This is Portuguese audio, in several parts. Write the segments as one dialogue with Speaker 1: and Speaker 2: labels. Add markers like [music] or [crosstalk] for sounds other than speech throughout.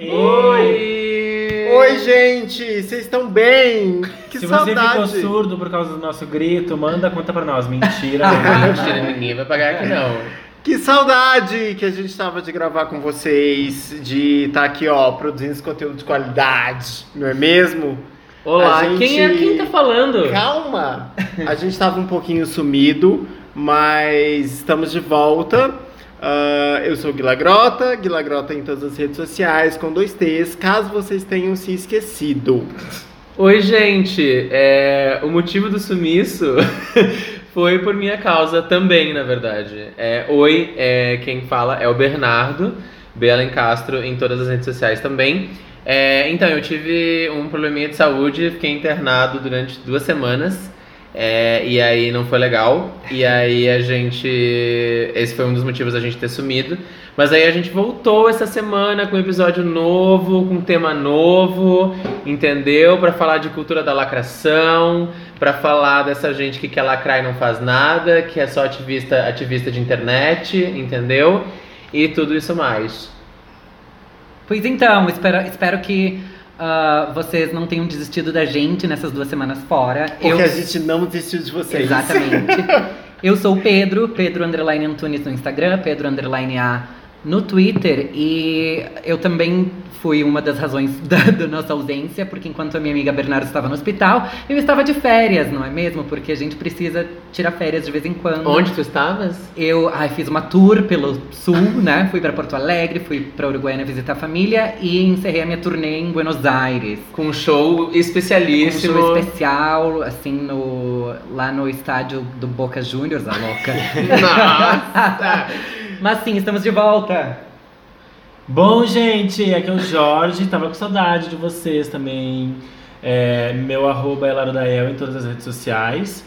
Speaker 1: Oi! Oi, gente! Vocês estão bem? Que
Speaker 2: Se
Speaker 1: saudade!
Speaker 2: você ficou surdo por causa do nosso grito, manda conta pra nós. Mentira. [laughs]
Speaker 3: Mentira, ninguém vai pagar aqui não.
Speaker 1: Que saudade que a gente tava de gravar com vocês, de estar aqui, ó, produzindo esse conteúdo de qualidade, não é mesmo?
Speaker 3: Olá,
Speaker 1: A gente-
Speaker 3: quem é quem tá falando?
Speaker 1: Calma! A gente tava um pouquinho sumido, mas estamos de volta. Ah, eu sou o Guila Grota, Guila Grota em todas as redes sociais, com dois T's, caso vocês tenham se esquecido.
Speaker 3: Oi, gente. É, o motivo do sumiço [laughs] foi por minha causa também, na verdade. É, oi, é, quem fala é o Bernardo, Belen Castro em todas as redes sociais também. É, então, eu tive um probleminha de saúde, fiquei internado durante duas semanas. É, e aí não foi legal. E aí a gente. Esse foi um dos motivos da gente ter sumido. Mas aí a gente voltou essa semana com um episódio novo, com um tema novo, entendeu? Pra falar de cultura da lacração, pra falar dessa gente que quer lacrar e não faz nada, que é só ativista, ativista de internet, entendeu? E tudo isso mais.
Speaker 4: Pois então, espero, espero que ah, vocês não tenham desistido da gente nessas duas semanas fora.
Speaker 1: Porque a gente não desistiu de vocês.
Speaker 4: Exatamente. [laughs] Eu sou o Pedro, Pedro Underline Antunes no Instagram, Pedro Underline A no Twitter. E eu também fui uma das razões [laughs] da, da nossa ausência, porque enquanto a minha amiga Bernardo estava no hospital, eu estava de férias, não é mesmo? Porque a gente precisa tirar férias de vez em quando.
Speaker 3: Onde tu estavas?
Speaker 4: Eu ai, fiz uma tour pelo sul, [laughs] né? Fui para Porto Alegre, fui para Uruguaiana visitar a família e encerrei a minha turnê em Buenos Aires.
Speaker 3: Com um show
Speaker 4: Um
Speaker 3: especialíssimo.
Speaker 4: show especial, assim, no, lá no estádio do Boca Juniors, a louca. [laughs]
Speaker 3: Nossa!
Speaker 4: Mas sim, estamos de volta.
Speaker 2: Bom, gente, aqui é o Jorge. Tava com saudade de vocês também. É, meu arroba é Larodael em todas as redes sociais.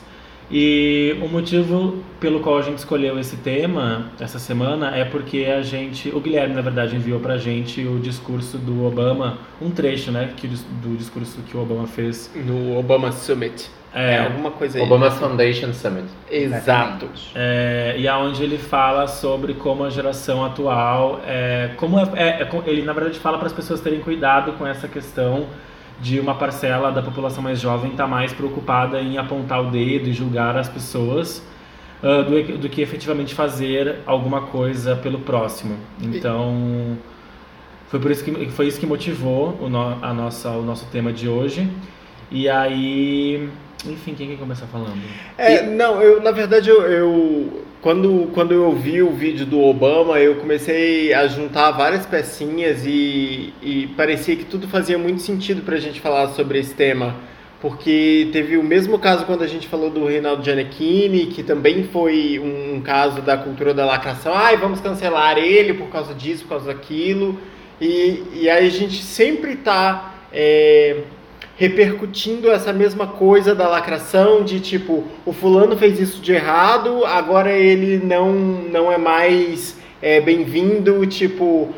Speaker 2: E o motivo pelo qual a gente escolheu esse tema essa semana é porque a gente, o Guilherme na verdade enviou pra gente o discurso do Obama, um trecho, né, que, do discurso que o Obama fez.
Speaker 1: No Obama Summit.
Speaker 2: É,
Speaker 1: alguma coisa aí.
Speaker 3: Obama Foundation Summit.
Speaker 1: Exato.
Speaker 2: É, e aonde ele fala sobre como a geração atual, é, como é, é- é ele na verdade fala para as pessoas terem cuidado com essa questão de uma parcela da população mais jovem estar mais preocupada em apontar o dedo e julgar as pessoas ah, do, do que efetivamente fazer alguma coisa pelo próximo. Então foi por isso que foi isso que motivou o, no- a nossa, o nosso tema de hoje. E aí, enfim, quem quer começar falando?
Speaker 1: É, não, eu na verdade eu, eu- quando, quando eu vi o vídeo do Obama, eu comecei a juntar várias pecinhas e, e parecia que tudo fazia muito sentido pra gente falar sobre esse tema. Porque teve o mesmo caso quando a gente falou do Reinaldo Giannichini, que também foi um, um caso da cultura da lacração. Ai, vamos cancelar ele por causa disso, por causa daquilo. E, e aí a gente sempre tá é, repercutindo essa mesma coisa da lacração, de tipo, o fulano fez isso de errado, agora ele não, não é mais é, bem-vindo, tipo...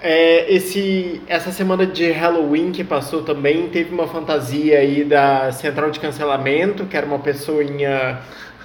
Speaker 1: é, esse, essa semana de Halloween que passou também, teve uma fantasia aí da central de cancelamento, que era uma pessoinha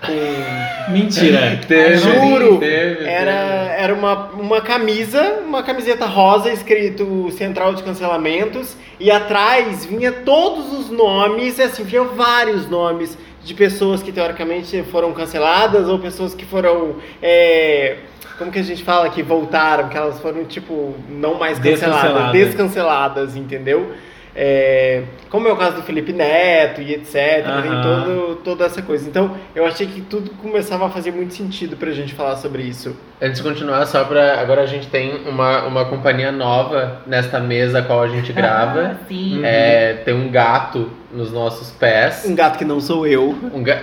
Speaker 1: com
Speaker 2: Mentira.
Speaker 3: Teve, [laughs]
Speaker 1: Juro,
Speaker 3: teve,
Speaker 1: era, era uma, uma camisa, uma camiseta rosa escrito Central de Cancelamentos e atrás vinha todos os nomes, assim, vinha vários nomes de pessoas que teoricamente foram canceladas ou pessoas que foram, é, como que a gente fala, que voltaram, que elas foram, tipo, não mais canceladas,
Speaker 2: Descanceladas.
Speaker 1: descanceladas, entendeu? É, como é o caso do Felipe Neto e etc, tem
Speaker 2: Aham.
Speaker 1: todo, toda essa coisa. Então, eu achei que tudo começava a fazer muito sentido pra gente falar sobre isso.
Speaker 3: Antes de continuar, só pra. Agora a gente tem uma, uma companhia nova nesta mesa a qual a gente grava.
Speaker 4: Ah, sim.
Speaker 3: É, tem um gato nos nossos pés.
Speaker 1: Um gato que não sou eu.
Speaker 3: Um ga...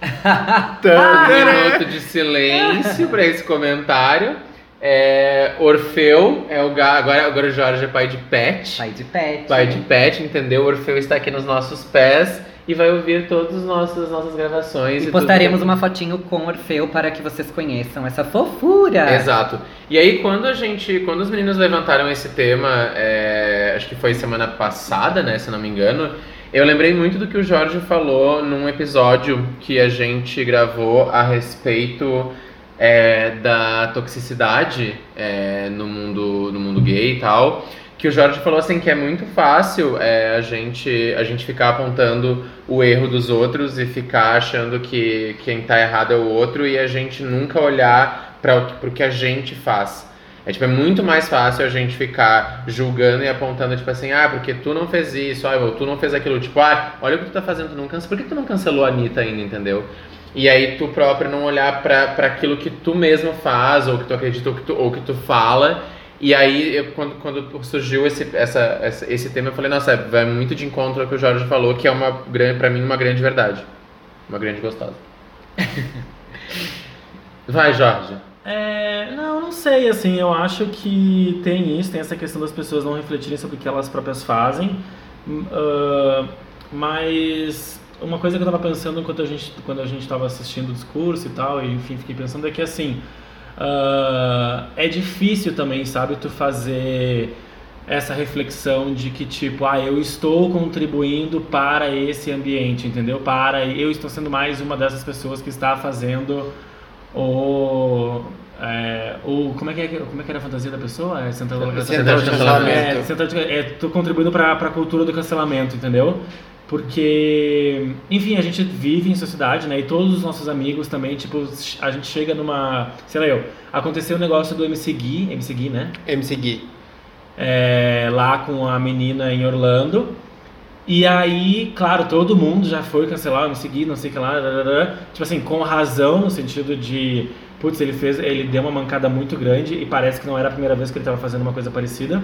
Speaker 3: [laughs]
Speaker 1: Tã,
Speaker 3: Um minuto de silêncio pra esse comentário. É, Orfeu é o gato. Agora, agora o Jorge é pai de pet.
Speaker 4: Pai de pet.
Speaker 3: Pai de pet, entendeu? Orfeu está aqui nos nossos pés e vai ouvir todas as nossas, nossas gravações.
Speaker 4: E
Speaker 3: tudo.
Speaker 4: postaremos uma fotinho com Orfeu para que vocês conheçam essa fofura.
Speaker 3: Exato. E aí quando a gente, quando os meninos levantaram esse tema, é, acho que foi semana passada, né, se não me engano, eu lembrei muito do que o Jorge falou num episódio que a gente gravou a respeito é, da toxicidade é, no, mundo, no mundo gay e tal, que o Jorge falou assim que é muito fácil é, a, gente, a gente ficar apontando o erro dos outros e ficar achando que quem tá errado é o outro e a gente nunca olhar para o que a gente faz. É, tipo, é muito mais fácil a gente ficar julgando e apontando, tipo assim, ah, porque tu não fez isso, ah, tu não fez aquilo, tipo, ah, olha o que tu tá fazendo, tu não cancelou, por que tu não cancelou a Anitta ainda, entendeu? E aí tu próprio não olhar para aquilo que tu mesmo faz, ou que tu acredita, ou que tu, ou que tu fala. E aí, eu, quando, quando surgiu esse, essa, essa, esse tema, eu falei, nossa, vai muito de encontro ao que o Jorge falou, que é uma pra mim, uma grande verdade. Uma grande gostosa. [laughs] vai, Jorge.
Speaker 2: É, não, não sei, assim, eu acho que tem isso, tem essa questão das pessoas não refletirem sobre o que elas próprias fazem, uh, mas uma coisa que eu estava pensando enquanto a gente, quando a gente estava assistindo o discurso e tal, e enfim, fiquei pensando é que assim, uh, é difícil também, sabe, tu fazer essa reflexão de que tipo, ah, eu estou contribuindo para esse ambiente, entendeu? Para eu estou sendo mais uma dessas pessoas que está fazendo o é, o como é que é, como é que era a fantasia da pessoa? É central,
Speaker 3: central de cancelamento.
Speaker 2: É, central de, é, tô contribuindo para a cultura do cancelamento, entendeu? Porque, enfim, a gente vive em sociedade, né? E todos os nossos amigos também, tipo, a gente chega numa. Sei lá, eu. Aconteceu o um negócio do MC Gui, MC Gui, né?
Speaker 1: MC Gui.
Speaker 2: É, lá com a menina em Orlando. E aí, claro, todo mundo já foi cancelar o MC Gui, não sei o que lá. Tipo assim, com razão, no sentido de. Putz, ele fez. Ele deu uma mancada muito grande e parece que não era a primeira vez que ele estava fazendo uma coisa parecida.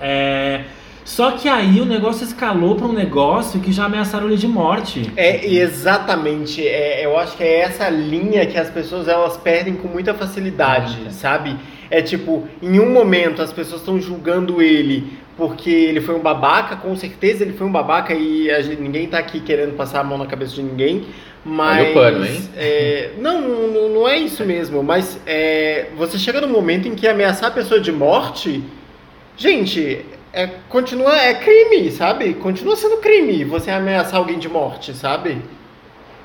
Speaker 2: É. Só que aí o negócio escalou para um negócio que já ameaçaram ele de morte.
Speaker 1: É exatamente, é, eu acho que é essa linha que as pessoas elas perdem com muita facilidade, uhum. sabe? É tipo, em um momento as pessoas estão julgando ele porque ele foi um babaca, com certeza ele foi um babaca e gente, ninguém tá aqui querendo passar a mão na cabeça de ninguém. Mas. Olha o
Speaker 3: pano, hein?
Speaker 1: É, não, não, não é isso mesmo, mas é, você chega num momento em que ameaçar a pessoa de morte. Gente, é, continua, é crime, sabe? Continua sendo crime você ameaçar alguém de morte, sabe?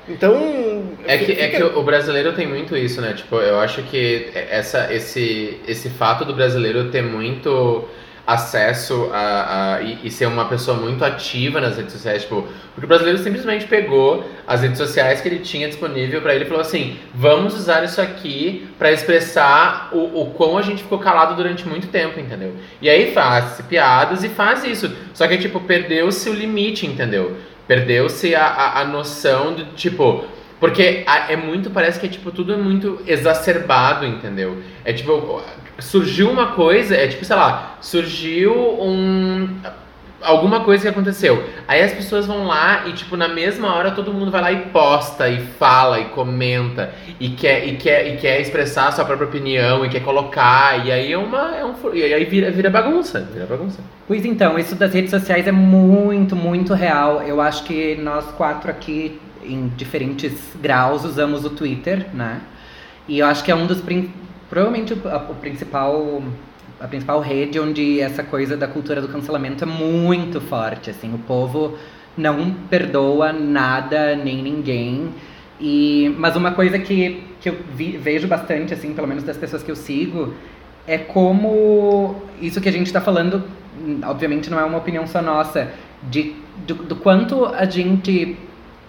Speaker 1: Então.
Speaker 3: É que, fica... é que o brasileiro tem muito isso, né? Tipo, eu acho que essa, esse, esse fato do brasileiro ter muito acesso a, a e, e, ser uma pessoa muito ativa nas redes sociais, tipo, porque o brasileiro simplesmente pegou as redes sociais que ele tinha disponível para ele e falou assim: vamos usar isso aqui para expressar o, o quão a gente ficou calado durante muito tempo, entendeu? E aí faz piadas e faz isso. Só que, tipo, perdeu-se o limite, entendeu? Perdeu-se a, a, a noção de, tipo, porque é muito, parece que é tipo, tudo é muito exacerbado, entendeu? É tipo, surgiu uma coisa, é tipo, sei lá, surgiu um alguma coisa que aconteceu. Aí as pessoas vão lá e tipo na mesma hora todo mundo vai lá e posta e fala e comenta e quer e quer e quer expressar a sua própria opinião e quer colocar e aí é uma é um e aí vira, vira bagunça, vira bagunça.
Speaker 4: Pois então, isso das redes sociais é muito, muito real. Eu acho que nós quatro aqui em diferentes graus usamos o Twitter, né? E eu acho que é um dos provavelmente o, o principal a principal rede onde essa coisa da cultura do cancelamento é muito forte, assim, o povo não perdoa nada nem ninguém. E mas uma coisa que, que eu vi, vejo bastante assim, pelo menos das pessoas que eu sigo, é como isso que a gente está falando, obviamente não é uma opinião só nossa, de do quanto a gente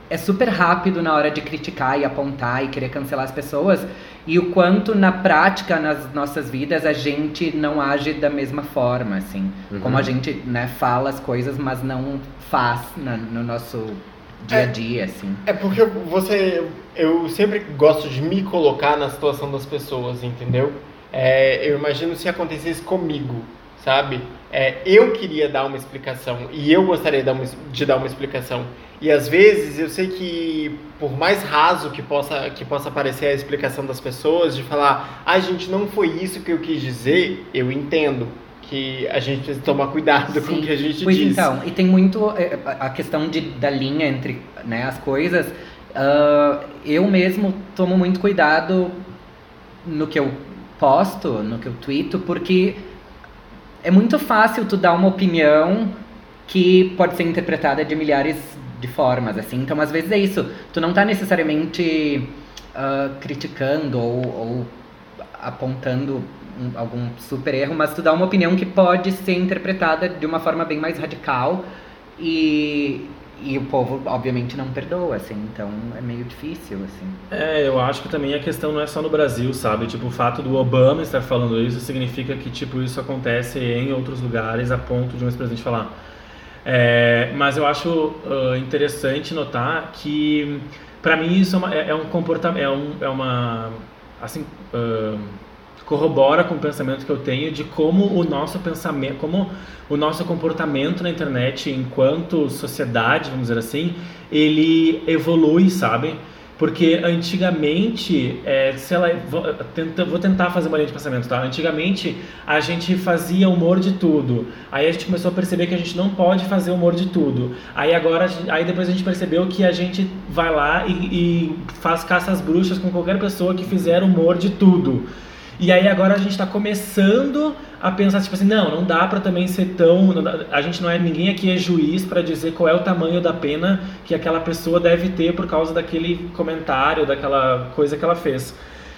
Speaker 4: é super rápido na hora de criticar e apontar e querer cancelar as pessoas e o quanto na prática nas nossas vidas a gente não age da mesma forma assim. Uhum. como a gente né fala as coisas mas não faz na, no nosso dia a dia
Speaker 1: é,
Speaker 4: assim.
Speaker 1: É porque você eu sempre gosto de me colocar na situação das pessoas entendeu? É, eu imagino se acontecesse comigo sabe é, eu queria dar uma explicação e eu gostaria de dar uma, de dar uma explicação e às vezes eu sei que, por mais raso que possa, que possa parecer a explicação das pessoas, de falar, ah, gente, não foi isso que eu quis dizer, eu entendo que a gente precisa tomar cuidado Sim. com o que a gente
Speaker 4: pois
Speaker 1: diz.
Speaker 4: então, e tem muito é, a questão de, da linha entre né, as coisas. Uh, eu mesmo tomo muito cuidado no que eu posto, no que eu tweeto, porque é muito fácil tu dar uma opinião que pode ser interpretada de milhares de formas, assim. Então, às vezes é isso. Tu não tá necessariamente ah, criticando ou, ou apontando um- algum super erro, mas tu dá uma opinião que pode ser interpretada de uma forma bem mais radical e, e o povo obviamente não perdoa, assim, então é meio difícil, assim.
Speaker 2: É, eu acho que também a questão não é só no Brasil, sabe? Tipo, o fato do Obama estar falando isso significa que, tipo, isso acontece em outros lugares a ponto de um ex-presidente falar. É, mas eu acho ah, interessante notar que, pra mim, isso é, uma- é- é um comportamento, é, um, é uma, assim, ah, corrobora com o pensamento que eu tenho de como o nosso pensamento, como o nosso comportamento na internet enquanto sociedade, vamos dizer assim, ele evolui, sabe? Porque antigamente, é, sei lá, vou, tenta- vou tentar fazer uma linha de pensamento, tá? Antigamente a gente fazia humor de tudo. Aí a gente começou a perceber que a gente não pode fazer humor de tudo. Aí agora, aí depois a gente percebeu que a gente vai lá e, e faz caça às bruxas com qualquer pessoa que fizer humor de tudo. E aí agora a gente está começando a pensar tipo assim, não, não dá para também ser tão, dá- a gente não é ninguém aqui é juiz para dizer qual é o tamanho da pena que aquela pessoa deve ter por causa daquele comentário, daquela coisa que ela fez.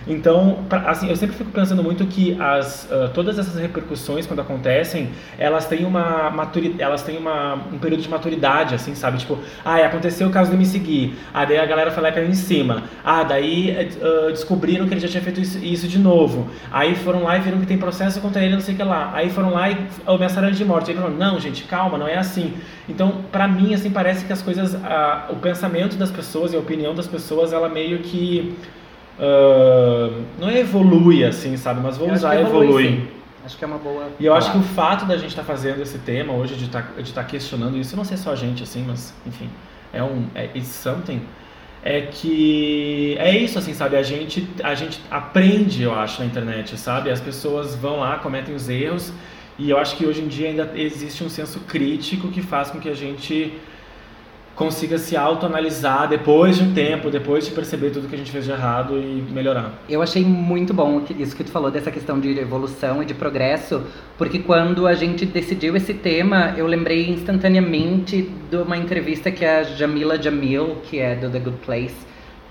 Speaker 2: Então, pra- assim, eu sempre fico pensando muito que as, ah, todas essas repercussões quando acontecem, elas têm uma maturi, elas têm uma, um período de maturidade, assim, sabe? Tipo, ah, aconteceu o caso do me seguir. Ah, daí a galera foi lá e caiu em cima. Ah, daí ah, descobriram que ele já tinha feito isso, isso de novo. Aí foram lá e viram que tem processo contra ele, não sei o que lá. Aí foram lá e ameaçaram ele de morte. Aí falaram, não, gente, calma, não é assim. Então, pra mim, assim, parece que as coisas, ah, o pensamento das pessoas e a opinião das pessoas, ela meio que ah, não é evolui assim, sabe? Mas vou
Speaker 4: acho
Speaker 2: usar evolui.
Speaker 4: sim. Acho que é uma boa.
Speaker 2: E eu acho que o fato da gente estar fazendo esse tema hoje, de estar de tá questionando isso, não sei só a gente assim, mas enfim, é um é it's something, é que é isso assim, sabe? A gente a gente aprende, eu acho, na internet, sabe? As pessoas vão lá, cometem os erros e eu acho que hoje em dia ainda existe um senso crítico que faz com que a gente consiga se autoanalisar depois de um tempo, depois de perceber tudo que a gente fez de errado e melhorar.
Speaker 4: Eu achei muito bom isso que tu falou dessa questão de evolução e de progresso, porque quando a gente decidiu esse tema, eu lembrei instantaneamente de uma entrevista que a Jamila Jamil, que é do The Good Place,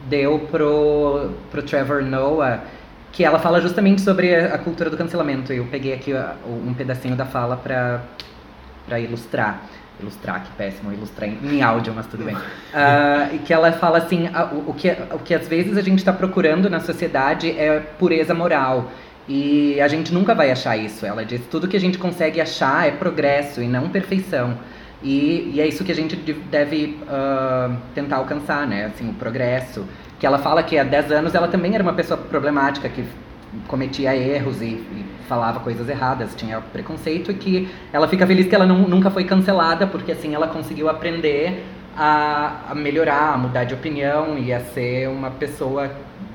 Speaker 4: deu pro, pro Trevor Noah, que ela fala justamente sobre a, cultura do cancelamento. Eu peguei aqui um pedacinho da fala pra ilustrar. Ilustrar, que péssimo, ilustrar em, em áudio, mas tudo bem. Ah, e que ela fala assim, ah, o, o que, o que às vezes a gente está procurando na sociedade é pureza moral. E a gente nunca vai achar isso. Ela diz, tudo que a gente consegue achar é progresso e não perfeição. E, e é isso que a gente de- deve ah, tentar alcançar, né? Assim, o progresso. Que ela fala que há 10 anos ela também era uma pessoa problemática, que cometia erros e, e falava coisas erradas, tinha preconceito, e que ela fica feliz que ela não- nunca foi cancelada, porque assim ela conseguiu aprender a, a melhorar, a mudar de opinião e a ser uma pessoa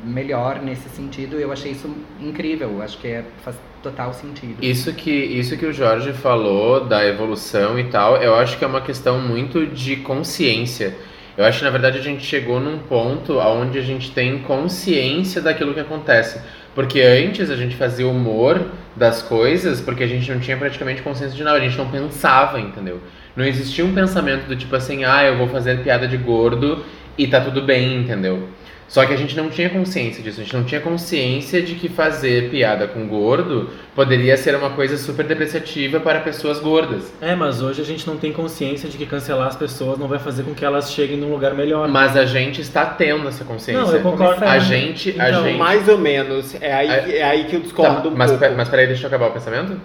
Speaker 4: melhor nesse sentido. Eu achei isso incrível, acho que é- faz total sentido.
Speaker 3: Isso que, isso que o Jorge falou da evolução e tal, eu acho que é uma questão muito de consciência. Eu acho que na verdade a gente chegou num ponto onde a gente tem consciência daquilo que acontece. Porque antes a gente fazia humor das coisas porque a gente não tinha praticamente consciência de nada, a gente não pensava, entendeu? Não existia um pensamento do tipo assim, ah, eu vou fazer piada de gordo e tá tudo bem, entendeu? Só que a gente não tinha consciência disso, a gente não tinha consciência de que fazer piada com gordo poderia ser uma coisa super depreciativa para pessoas gordas.
Speaker 2: É, mas hoje a gente não tem consciência de que cancelar as pessoas não vai fazer com que elas cheguem num lugar melhor.
Speaker 3: Mas a gente está tendo essa consciência.
Speaker 2: Não, eu concordo.
Speaker 3: A gente, a
Speaker 1: Então,
Speaker 3: gente.
Speaker 1: mais ou menos. É aí,
Speaker 3: É-
Speaker 1: é aí que eu
Speaker 3: Tá,
Speaker 1: discordo um
Speaker 3: mas,
Speaker 1: pouco.
Speaker 3: pe- mas peraí, deixa eu acabar o pensamento.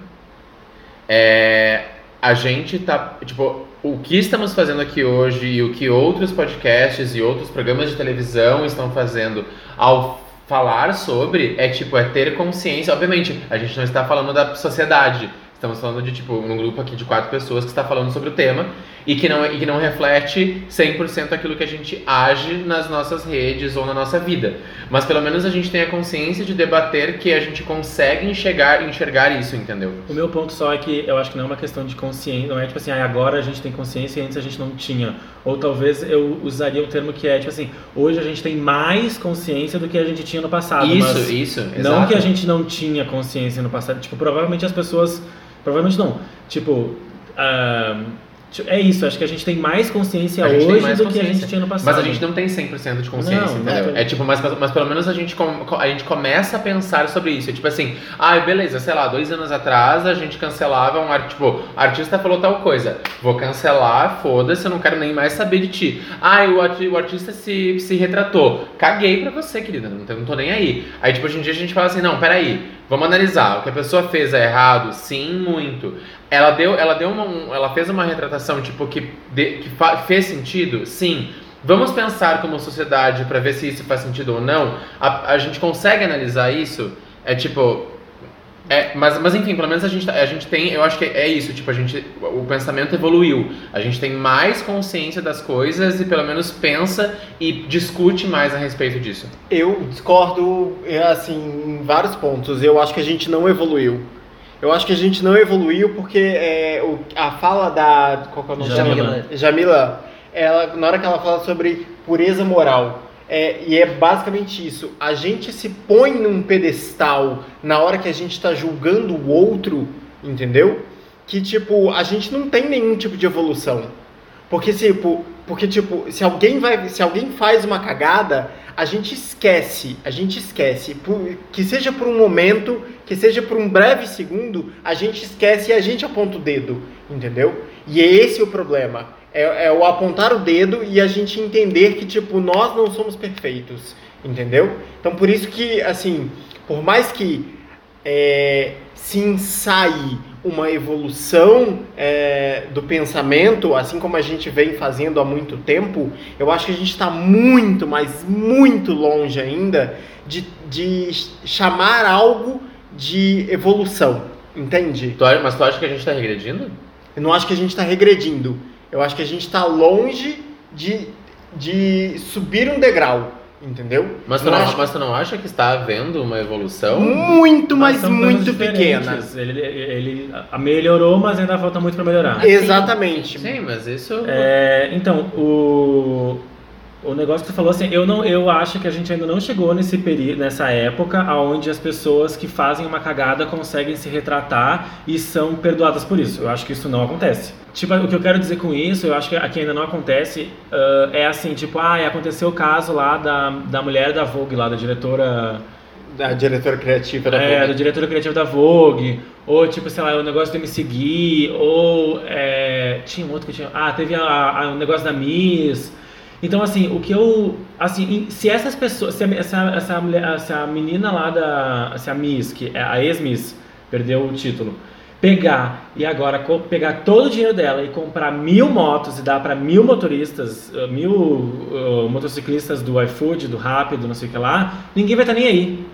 Speaker 3: É, a gente tá. Tipo, o que estamos fazendo aqui hoje e o que outros podcasts e outros programas de televisão estão fazendo ao falar sobre é tipo, é ter consciência. Obviamente, a gente não está falando da sociedade. Estamos falando de, tipo, um grupo aqui de quatro pessoas que está falando sobre o tema e que não, e que não reflete 100% aquilo que a gente age nas nossas redes ou na nossa vida. Mas pelo menos a gente tem a consciência de debater que a gente consegue enxergar, enxergar isso, entendeu?
Speaker 2: O meu ponto só é que eu acho que não é uma questão de consciência, não é tipo assim, ah, agora a gente tem consciência e antes a gente não tinha. Ou talvez eu usaria um termo que é tipo assim, hoje a gente tem mais consciência do que a gente tinha no passado.
Speaker 3: isso, isso,
Speaker 2: Não
Speaker 3: exato.
Speaker 2: que a gente não tinha consciência no passado. Tipo, provavelmente as pessoas. Provavelmente não. Tipo, Tipo, É isso, acho que a gente tem mais consciência hoje
Speaker 3: mais
Speaker 2: do que a
Speaker 3: consciência.
Speaker 2: gente tinha no passado.
Speaker 3: Mas a gente não tem 100% de consciência,
Speaker 2: Não,
Speaker 3: entendeu?
Speaker 2: não.
Speaker 3: É tipo, mas, mas pelo menos a gente, com- a gente começa a pensar sobre isso. É tipo assim, ai, beleza, sei lá, dois anos atrás a gente cancelava um art, tipo, o artista falou tal coisa, vou cancelar, foda-se, eu não quero nem mais saber de ti. Ai, o, arti- o artista se, se retratou. Caguei pra você, querida, não não tô nem aí. Aí, tipo, hoje em dia a gente fala assim, não, peraí, vamos analisar. O que a pessoa fez é errado? Sim, muito. Ela deu, ela deu uma, um- ela fez uma retratação tipo que, de- que fez sentido, sim. Vamos pensar como sociedade pra ver se isso faz sentido ou não. A, a gente consegue analisar isso? É tipo, é, mas, mas enfim, pelo menos a gente, tá- a gente tem, eu acho que é isso, tipo, a gente, o pensamento evoluiu. A gente tem mais consciência das coisas e pelo menos pensa e discute mais a respeito disso.
Speaker 1: Eu discordo, é, assim, em vários pontos. Eu acho que a gente não evoluiu. Eu acho que a gente não evoluiu porque é, o- a fala da. Qual que é o nome
Speaker 2: Jamila.
Speaker 1: Jamila, ela, na hora que ela fala sobre pureza moral. é, e é basicamente isso. A gente se põe num pedestal na hora que a gente está julgando o outro, entendeu? Que, tipo, a gente não tem nenhum tipo de evolução. Porque, tipo, porque, tipo, se alguém vai. Se alguém faz uma cagada, a gente esquece. A gente esquece. Por- que seja por um momento, que seja por um breve segundo, a gente esquece e a gente aponta o dedo. Entendeu? E é esse o problema. É, é o apontar o dedo e a gente entender que, tipo, nós não somos perfeitos. Entendeu? Então por isso que, assim, por mais que é, se ensaie uma evolução é, do pensamento, assim como a gente vem fazendo há muito tempo, eu acho que a gente está muito, mas muito longe ainda de, de chamar algo de evolução, entende?
Speaker 3: Tu mas tu acha que a gente tá regredindo?
Speaker 1: Eu não acho que a gente está regredindo, eu acho que a gente está longe de, de subir um degrau, entendeu?
Speaker 3: Mas tu, não,
Speaker 1: acho
Speaker 3: mas tu não acha que está havendo uma evolução?
Speaker 1: muito, mas
Speaker 2: são
Speaker 1: muito pequena.
Speaker 2: Ele, ele a- melhorou, mas ainda falta muito para melhorar.
Speaker 1: Exatamente.
Speaker 3: Sim, mas isso.
Speaker 2: É, então, o, o negócio que você falou assim, eu não, eu acho que a gente ainda não chegou nesse período, nessa época, onde as pessoas que fazem uma cagada conseguem se retratar e são perdoadas por isso. Eu acho que isso não acontece. Tipo, o que eu quero dizer com isso, eu acho que aqui ainda não acontece, ah, é assim, tipo, ah, aconteceu o caso lá da, da mulher da Vogue, lá da diretora
Speaker 1: Da diretora criativa da
Speaker 2: é,
Speaker 1: Vogue.
Speaker 2: do diretor criativo da Vogue, ou tipo, sei lá, o negócio do me seguir, ou é, tinha um outro que tinha. Ah, teve a, o negócio da Miss. Então, assim, o que eu. Assim, se essas pessoas. Se a- essa, essa, mulher, se a menina lá da. Se a Miss, que é a ex-Miss, perdeu o título, pegar e agora pegar todo o dinheiro dela e comprar mil motos e dar para mil motoristas, uh, mil uh, motociclistas do iFood, do Rápido, não sei o que lá, ninguém vai estar nem aí.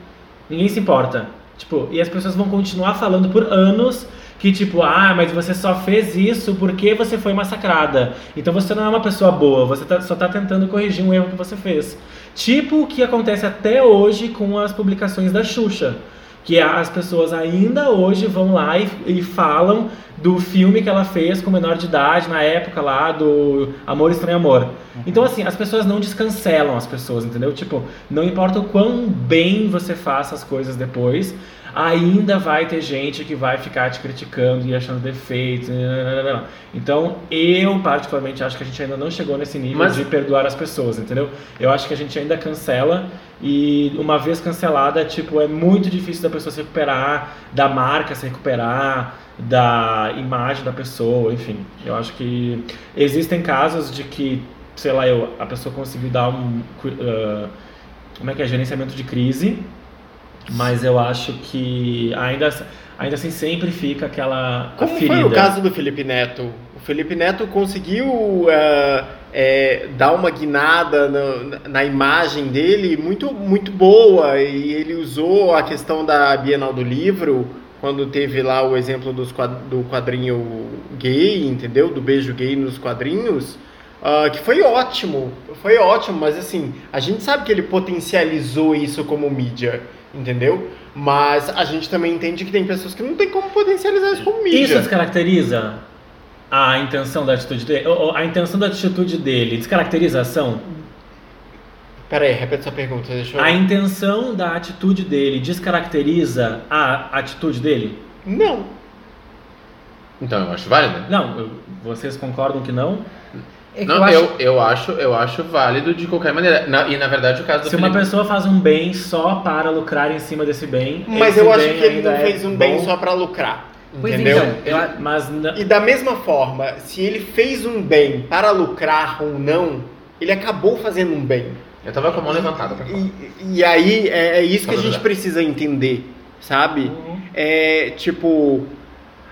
Speaker 2: Ninguém se importa. Tipo, e as pessoas vão continuar falando por anos que, tipo, ah, mas você só fez isso porque você foi massacrada. Então você não é uma pessoa boa, você tá- só tá tentando corrigir um erro que você fez. Tipo o que acontece até hoje com as publicações da Xuxa. Que as pessoas ainda hoje vão lá e, e falam do filme que ela fez com menor de idade na época lá do Amor Estranho Amor. Então, assim, as pessoas não descancelam as pessoas, entendeu? Tipo, não importa o quão bem você faça as coisas depois, ainda vai ter gente que vai ficar te criticando e achando defeitos. nananana. Então, eu particularmente acho que a gente ainda não chegou nesse nível
Speaker 3: Mas-
Speaker 2: de perdoar as pessoas, entendeu? Eu acho que a gente ainda cancela e uma vez cancelada, tipo, é muito difícil da pessoa se recuperar, da marca se recuperar, da imagem da pessoa, enfim. Eu acho que existem casos de que, sei lá, eu, a pessoa conseguiu dar um, ah, como é que é, gerenciamento de crise, mas eu acho que ainda, ainda assim sempre fica aquela
Speaker 1: Como
Speaker 2: ferida.
Speaker 1: foi o caso do Felipe Neto? O Felipe Neto conseguiu é, é, dar uma guinada na, na imagem dele muito, muito boa e ele usou a questão da Bienal do Livro quando teve lá o exemplo dos do quadrinho gay, entendeu? Do beijo gay nos quadrinhos. ah, que foi ótimo, foi ótimo, mas assim, a gente sabe que ele potencializou isso como mídia, entendeu? Mas a gente também entende que tem pessoas que não tem como potencializar isso como mídia.
Speaker 2: Isso descaracteriza a intenção da atitude dele? A intenção da atitude dele descaracteriza a ação?
Speaker 1: Pera aí, repete sua pergunta, deixa eu...
Speaker 2: A intenção da atitude dele descaracteriza a atitude dele?
Speaker 1: Não.
Speaker 3: Então eu acho válido.
Speaker 2: Não, eu- vocês concordam que não?
Speaker 4: É que
Speaker 3: Não,
Speaker 4: eu acho-
Speaker 3: eu, eu, acho, eu acho válido de qualquer maneira. Na- e na verdade o caso do
Speaker 2: Se uma
Speaker 3: Felipe-
Speaker 2: pessoa faz um bem só para lucrar em cima desse bem,
Speaker 1: Mas
Speaker 2: esse
Speaker 1: eu acho
Speaker 2: bem
Speaker 1: que ele não
Speaker 2: é
Speaker 1: fez um bem
Speaker 2: bom,
Speaker 1: só pra lucrar.
Speaker 4: Pois
Speaker 1: entendeu?
Speaker 4: então, eu,
Speaker 2: Mas n-
Speaker 1: E da mesma forma, se ele fez um bem para lucrar ou não, ele acabou fazendo um bem.
Speaker 3: Eu tava com a mão levantada pra falar.
Speaker 1: E, e aí é, é isso que a gente precisa entender, sabe?
Speaker 2: Uhum.
Speaker 1: É tipo,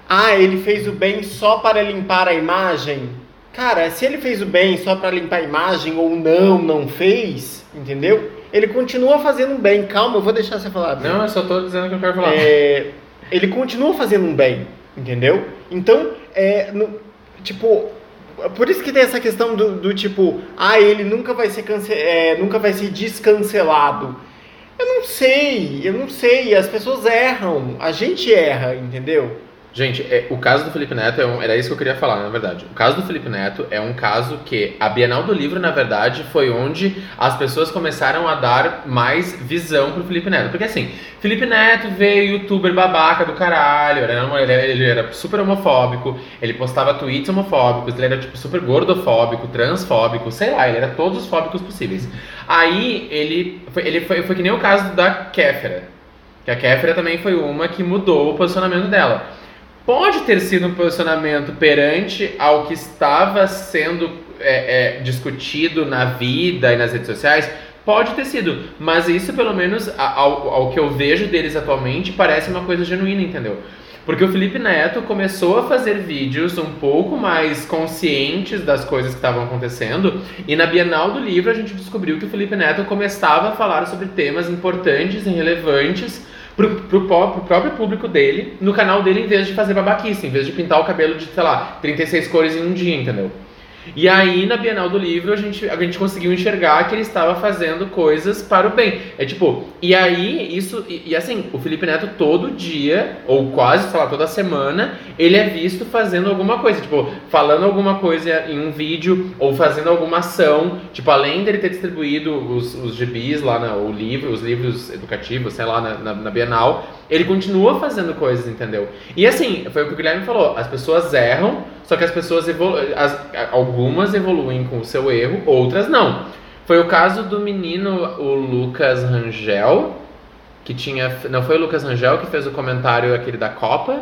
Speaker 1: ah, ele fez o bem só para limpar a imagem. Cara, se ele fez o bem só para limpar a imagem ou não, não fez, entendeu? Ele continua fazendo um bem. Calma, eu vou deixar você falar.
Speaker 3: Não, eu só tô dizendo o que eu quero falar.
Speaker 1: É, ele continua fazendo um bem, entendeu? Então, é, no- tipo, por isso que tem essa questão do, do tipo, ah, ele nunca vai ser é, nunca vai ser descancelado. Eu não sei, eu não sei, as pessoas erram, a gente erra, entendeu?
Speaker 3: Gente, é, o caso do Felipe Neto é um- era isso que eu queria falar, na verdade. O caso do Felipe Neto é um caso que a Bienal do Livro, na verdade, foi onde as pessoas começaram a dar mais visão pro Felipe Neto. Porque assim, Felipe Neto veio youtuber babaca do caralho, ele, era, ele era super homofóbico, ele postava tweets homofóbicos, ele era tipo super gordofóbico, transfóbico, sei lá, ele era todos os fóbicos possíveis. Aí ele foi, ele foi, foi que nem o caso da Kéfera. Que a Kéfera também foi uma que mudou o posicionamento dela. Pode ter sido um posicionamento perante ao que estava sendo é, é, discutido na vida e nas redes sociais. Pode ter sido, mas isso, pelo menos, ao, ao que eu vejo deles atualmente, parece uma coisa genuína, entendeu? Porque o Felipe Neto começou a fazer vídeos um pouco mais conscientes das coisas que estavam acontecendo, e na Bienal do Livro a gente descobriu que o Felipe Neto começava a falar sobre temas importantes e relevantes pro, pro, pro próprio público dele, no canal dele, em vez de fazer babaquice, em vez de pintar o cabelo de, sei lá, 36 cores em um dia, entendeu? E aí, na Bienal do Livro, a gente, a gente conseguiu enxergar que ele estava fazendo coisas para o bem. É tipo, e aí, isso. E, e assim, o Felipe Neto todo dia, ou quase, sei lá, toda semana, ele é visto fazendo alguma coisa. Tipo, falando alguma coisa em um vídeo, ou fazendo alguma ação. Tipo, além dele ter distribuído os, os gibis lá, na, o livro, os livros educativos, sei lá, na, na, na Bienal, ele continua fazendo coisas, entendeu? E assim, foi o que o Guilherme falou, as pessoas erram, só que as pessoas evoluem, algumas evoluem com o seu erro, outras não. Foi o caso do menino, o Lucas Rangel, que tinha. Não foi o Lucas Rangel que fez o comentário aquele da Copa?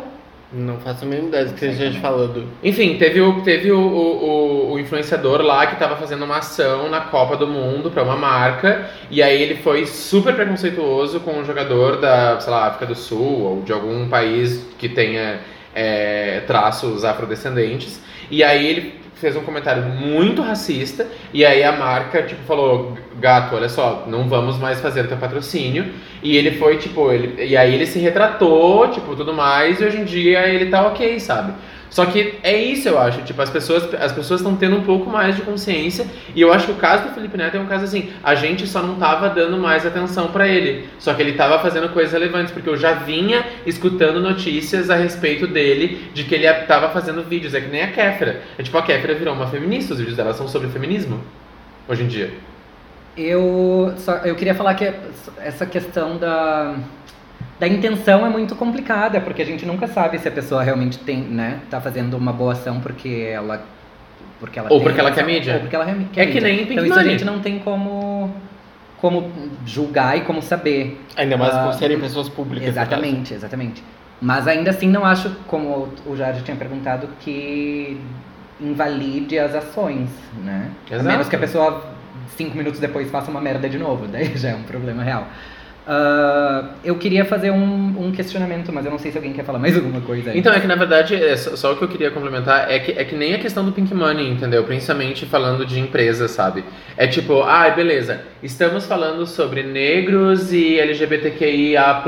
Speaker 1: Não faço a mínima ideia do que a gente falando.
Speaker 3: Enfim, teve o, teve o, o, o- o influenciador lá que estava fazendo uma ação na Copa do Mundo para uma marca, e aí ele foi super preconceituoso com um jogador da, sei lá, África do Sul ou de algum país que tenha é, traços afrodescendentes, e aí ele fez um comentário muito racista, e aí a marca, tipo, falou, gato, olha só, não vamos mais fazer teu patrocínio, e ele foi, tipo, ele, e aí ele se retratou, tipo, tudo mais, e hoje em dia ele tá ok, sabe? Só que é isso, eu acho. Tipo, as pessoas as pessoas estão tendo um pouco mais de consciência. E eu acho que o caso do Felipe Neto é um caso assim. A gente só não tava dando mais atenção pra ele. Só que ele tava fazendo coisas relevantes. Porque eu já vinha escutando notícias a respeito dele de que ele tava fazendo vídeos. É que nem a Kéfera. É tipo, a Kéfera virou uma feminista. Os vídeos dela são sobre feminismo. Hoje em dia.
Speaker 4: Eu, só, eu queria falar que essa questão da, da intenção é muito complicada, porque a gente nunca sabe se a pessoa realmente tem, né, tá fazendo uma boa ação porque ela porque ela
Speaker 3: Ou porque ela quer mídia.
Speaker 4: Ou porque ela quer
Speaker 3: É que
Speaker 4: mídia.
Speaker 3: nem Pink
Speaker 4: Então isso a
Speaker 3: Money.
Speaker 4: gente não tem como como julgar e como saber.
Speaker 1: Ainda mais
Speaker 4: Ah,
Speaker 1: por serem pessoas públicas.
Speaker 4: Exatamente, exatamente. Mas ainda assim não acho, como o Jardim tinha perguntado, que invalide as ações, né?
Speaker 3: Exato.
Speaker 4: A menos que a pessoa cinco minutos depois faça uma merda de novo, [laughs] daí já é um problema real. Ah, eu queria fazer um, um questionamento, mas eu não sei se alguém quer falar mais alguma coisa aí.
Speaker 3: Então, é que na verdade, é só, só o que eu queria complementar é que, é que nem a questão do Pink Money, entendeu? Principalmente falando de empresas, sabe? É tipo, ah, beleza, estamos falando sobre negros e LGBTQIA+,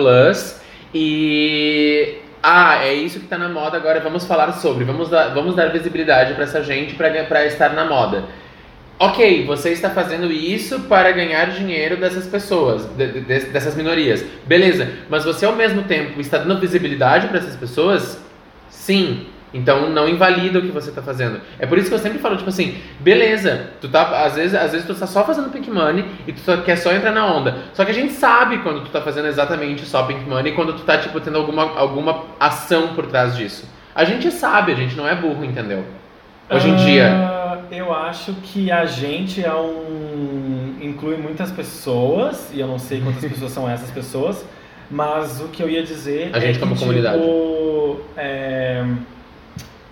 Speaker 3: e... Ah, é isso que tá na moda agora, vamos falar sobre, vamos dar, vamos dar visibilidade pra essa gente pra estar na moda. Ok, você está fazendo isso para ganhar dinheiro dessas pessoas, de- de- de- dessas minorias. Beleza, mas você ao mesmo tempo está dando visibilidade para essas pessoas? Sim. Então não invalida o que você está fazendo. É por isso que eu sempre falo, tipo assim, beleza, tu tá, às vezes, às vezes tu tá só fazendo pink money e tu só, quer só entrar na onda. Só que a gente sabe quando tu tá fazendo exatamente só pink money e quando tu tá, tipo, tendo alguma, alguma ação por trás disso. A gente sabe, a gente não é burro, entendeu? Hoje em dia.
Speaker 2: Eu acho que a gente é um. inclui muitas pessoas, e eu não sei quantas [laughs] pessoas são essas pessoas, mas o que eu ia dizer
Speaker 3: A
Speaker 2: é
Speaker 3: gente
Speaker 2: que,
Speaker 3: como comunidade.
Speaker 2: tipo, é,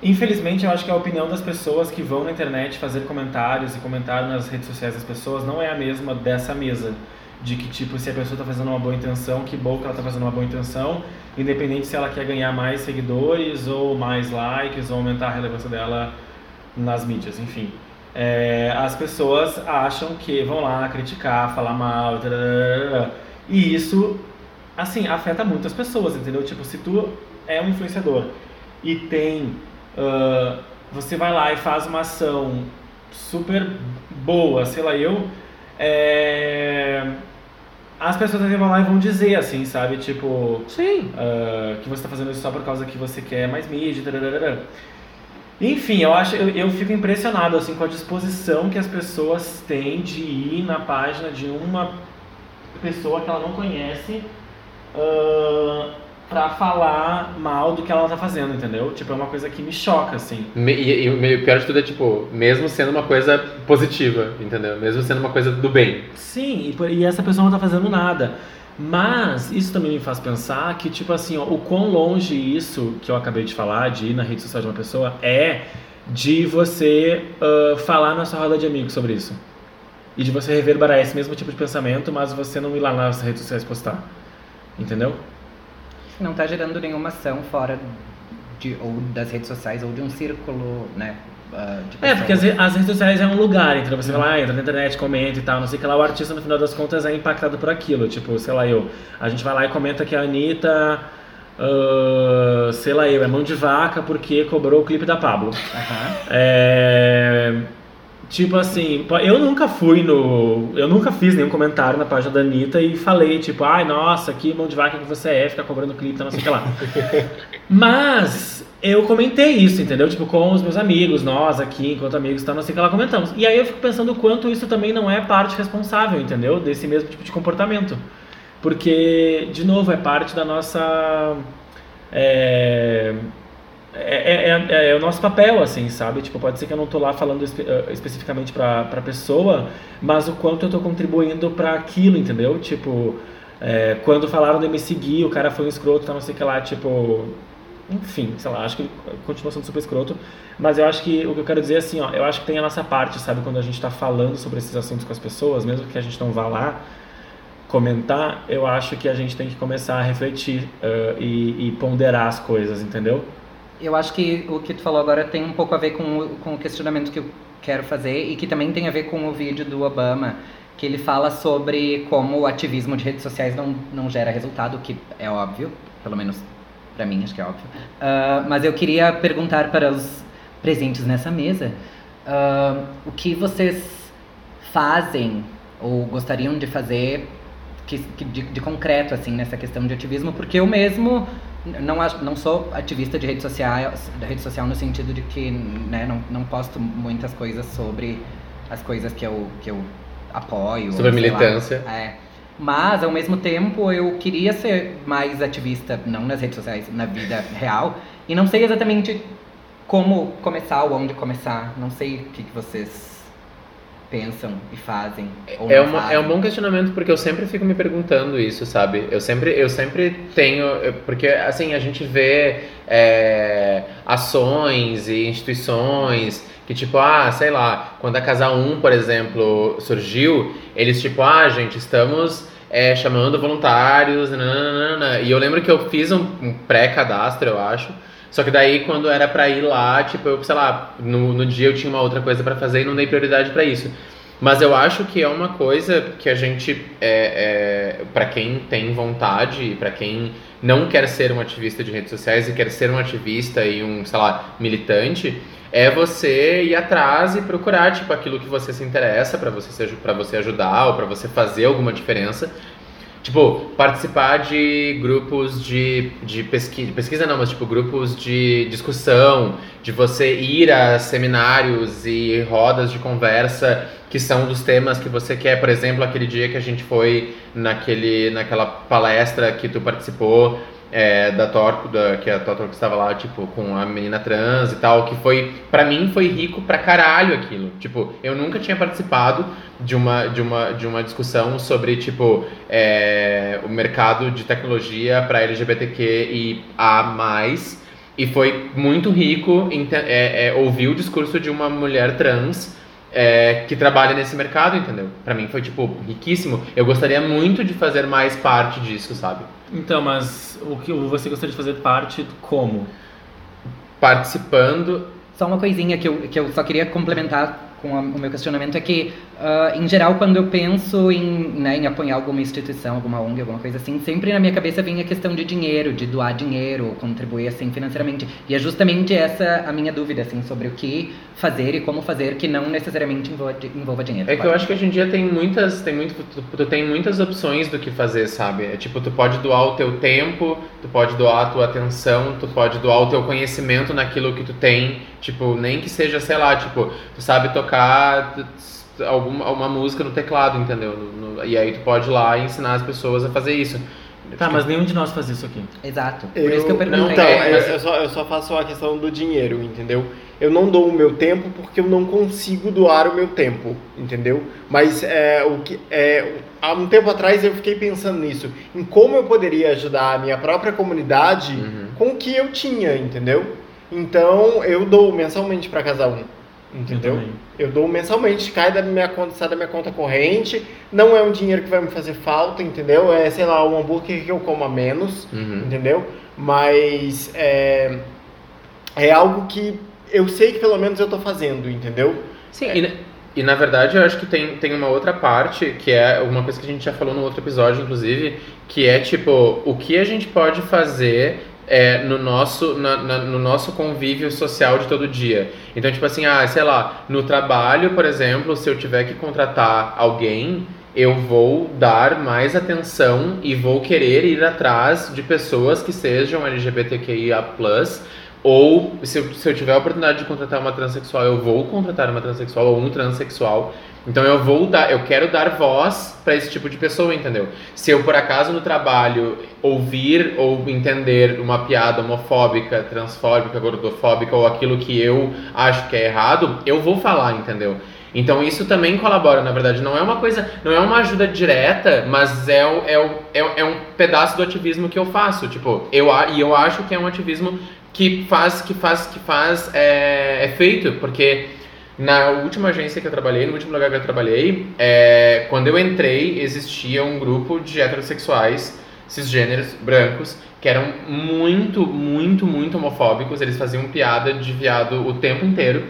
Speaker 2: Infelizmente, eu acho que a opinião das pessoas que vão na internet fazer comentários e comentar nas redes sociais das pessoas não é a mesma dessa mesa. De que, tipo, se a pessoa tá fazendo uma boa intenção, que bom que ela tá fazendo uma boa intenção, independente se ela quer ganhar mais seguidores ou mais likes ou aumentar a relevância dela nas mídias, enfim. É, as pessoas acham que vão lá criticar, falar mal, tararara, e isso, assim, afeta muitas pessoas, entendeu? Tipo, se tu é um influenciador e tem. ah, você vai lá e faz uma ação super boa, sei lá, eu. é, as pessoas vão lá e vão dizer, assim, sabe? Tipo,
Speaker 3: Sim.
Speaker 2: ah, que você está fazendo isso só por causa que você quer mais mídia, tararara. Enfim, eu acho, eu, eu fico impressionado assim com a disposição que as pessoas têm de ir na página de uma pessoa que ela não conhece ah, pra falar mal do que ela tá fazendo, entendeu? Tipo, é uma coisa que me choca, assim.
Speaker 3: Me- E, e o pior de tudo é, tipo, mesmo sendo uma coisa positiva, entendeu? Mesmo sendo uma coisa do bem.
Speaker 2: Sim, e, e essa pessoa não tá fazendo nada. Mas isso também me faz pensar que, tipo assim, ó, o quão longe isso que eu acabei de falar, de ir na rede social de uma pessoa, é de você ah, falar na sua roda de amigos sobre isso. E de você reverberar esse mesmo tipo de pensamento, mas você não ir lá nas redes sociais postar. Entendeu?
Speaker 4: Não tá gerando nenhuma ação fora de, ou das redes sociais ou de um círculo, né? Ah,
Speaker 2: É, porque as, as redes sociais é um lugar, entendeu? Você vai lá, entra na internet, comenta e tal, não sei o que lá, o artista no final das contas é impactado por aquilo. Tipo, sei lá, eu. A gente vai lá e comenta que a Anitta, ah, sei lá, eu, é mão de vaca porque cobrou o clipe da Pablo. É. Tipo assim, eu nunca fui no. Eu nunca fiz nenhum comentário na página da Anitta e falei, tipo, ai, nossa, que mão de vaca que você é, fica cobrando clipe, não sei o que lá. [laughs] Mas eu comentei isso, entendeu? Tipo, com os meus amigos, nós aqui, enquanto amigos, tá, não sei o que lá, comentamos. E aí eu fico pensando o quanto isso também não é parte responsável, entendeu? Desse mesmo tipo de comportamento. Porque, de novo, é parte da nossa. É, é, é, é- é o nosso papel, assim, sabe? Tipo, pode ser que eu não tô lá falando espe- eh, especificamente pra, pra pessoa, mas o quanto eu tô contribuindo pra aquilo, entendeu? Tipo, é, quando falaram de me seguir, o cara foi um escroto, tá, não sei o que lá, tipo... Enfim, sei lá, acho que continua sendo super escroto, mas eu acho que o que eu quero dizer é assim, ó, eu acho que tem a nossa parte, sabe? Quando a gente tá falando sobre esses assuntos com as pessoas, mesmo que a gente não vá lá comentar, eu acho que a gente tem que começar a refletir eh, e, e ponderar as coisas, entendeu?
Speaker 4: Eu acho que o que tu falou agora tem um pouco a ver com, o- com o questionamento que eu quero fazer e que também tem a ver com o vídeo do Obama, que ele fala sobre como o ativismo de redes sociais não, não gera resultado, que é óbvio, pelo menos pra mim acho que é óbvio. Ah, mas eu queria perguntar para os presentes nessa mesa ah, o que vocês fazem ou gostariam de fazer que, que de, de concreto assim nessa questão de ativismo, porque eu mesmo não acho, não sou ativista de rede social, da rede social no sentido de que né, não, não posto muitas coisas sobre as coisas que eu, que eu apoio.
Speaker 3: Sobre a
Speaker 4: sei lá.
Speaker 3: militância.
Speaker 4: É. Mas, ao mesmo tempo, eu queria ser mais ativista, não nas redes sociais, na vida real. E não sei exatamente como começar ou onde começar. Não sei o que, que vocês pensam e fazem. Ou
Speaker 3: É, uma,
Speaker 4: fazem.
Speaker 3: é um bom questionamento porque eu sempre fico me perguntando isso, sabe? Eu sempre, eu sempre tenho. Porque, assim, a gente vê é, ações e instituições que, tipo, ah, sei lá, quando a Casal 1, por exemplo, surgiu, eles, tipo, ah, gente, estamos. é, chamando voluntários, nananana. e eu lembro que eu fiz um, pré-cadastro, eu acho, só que daí, quando era pra ir lá, tipo, eu, sei lá, no, no dia eu tinha uma outra coisa pra fazer e não dei prioridade pra isso. Mas eu acho que é uma coisa que a gente, é, é, para quem tem vontade, pra quem não quer ser um ativista de redes sociais e quer ser um ativista e um, sei lá, militante, é você ir atrás e procurar, tipo, aquilo que você se interessa pra você, se aju- pra você ajudar ou pra você fazer alguma diferença. Tipo, participar de grupos de, de pesquisa, pesquisa não, mas tipo, grupos de discussão, de você ir a seminários e rodas de conversa que são dos temas que você quer. Por exemplo, aquele dia que a gente foi naquele, naquela palestra que tu participou, é, da Torco, da, que a Torco estava lá, tipo, com a menina trans e tal, que foi, para mim, foi rico pra caralho aquilo. Tipo, eu nunca tinha participado de uma, de uma, de uma discussão sobre, tipo, é, o mercado de tecnologia para LGBTQ e A+, e foi muito rico em, é, é, ouvir o discurso de uma mulher trans é, que trabalha nesse mercado, entendeu? Para mim foi, tipo, riquíssimo. Eu gostaria muito de fazer mais parte disso, sabe?
Speaker 2: Então, mas o que você gostaria de fazer parte como?
Speaker 3: Participando.
Speaker 4: Só uma coisinha que eu, que eu só queria complementar com a, o meu questionamento é que, uh, em geral, quando eu penso em, né, em apoiar alguma instituição, alguma ONG, alguma coisa assim, sempre na minha cabeça vem a questão de dinheiro, de doar dinheiro, contribuir assim financeiramente. E é justamente essa a minha dúvida, assim, sobre o que fazer e como fazer que não necessariamente envolva, envolva dinheiro.
Speaker 3: É que eu acho que hoje em dia tem muitas, tem muito, tu, tu, tem muitas opções do que fazer, sabe? É tipo, tu pode doar o teu tempo, tu pode doar a tua atenção, tu pode doar o teu conhecimento naquilo que tu tem, tipo, nem que seja, sei lá, tipo, tu sabe tocar alguma uma música no teclado, entendeu? No, no, e aí tu pode ir lá e ensinar as pessoas a fazer isso.
Speaker 2: Tá, mas nenhum de nós faz isso aqui.
Speaker 4: Exato. Por
Speaker 1: Eu,
Speaker 4: isso que eu perguntei.
Speaker 1: então,
Speaker 3: É, mas-
Speaker 1: eu, só, eu só faço a questão do dinheiro, entendeu? Eu não dou o meu tempo porque eu não consigo doar o meu tempo, entendeu? Mas é, o que, é, há um tempo atrás eu fiquei pensando nisso, em como eu poderia ajudar a minha própria comunidade
Speaker 3: Uhum.
Speaker 1: com o que eu tinha, entendeu? Então eu dou mensalmente para cada um, entendeu?
Speaker 2: também.
Speaker 1: Eu dou mensalmente, cai da minha conta, sai da minha conta corrente. Não é um dinheiro que vai me fazer falta, entendeu? É, sei lá, um hambúrguer que eu como a menos,
Speaker 3: Uhum.
Speaker 1: entendeu? Mas é, é algo que eu sei que pelo menos eu tô fazendo, entendeu?
Speaker 3: Sim, e, na- e na verdade eu acho que tem, tem uma outra parte, que é uma coisa que a gente já falou no outro episódio, inclusive, que é tipo, o que a gente pode fazer é, no, nosso, na- na- no nosso convívio social de todo dia. Então, tipo assim, ah, sei lá, no trabalho, por exemplo, se eu tiver que contratar alguém, eu vou dar mais atenção e vou querer ir atrás de pessoas que sejam LGBTQIA+, ou se eu, se eu tiver a oportunidade de contratar uma transexual, eu vou contratar uma transexual ou um transexual. Então eu vou dar, eu quero dar voz para esse tipo de pessoa, entendeu? Se eu por acaso no trabalho ouvir ou entender uma piada homofóbica, transfóbica, gordofóbica ou aquilo que eu acho que é errado, eu vou falar, entendeu? Então isso também colabora, na verdade, não é uma coisa, não é uma ajuda direta, mas é, é, é, é um pedaço do ativismo que eu faço, tipo, eu e eu acho que é um ativismo que faz que faz que faz é, é feito, porque na última agência que eu trabalhei, no último lugar que eu trabalhei, é, quando eu entrei, existia um grupo de heterossexuais cisgêneros brancos que eram muito, muito, muito homofóbicos. Eles faziam piada de viado o tempo inteiro.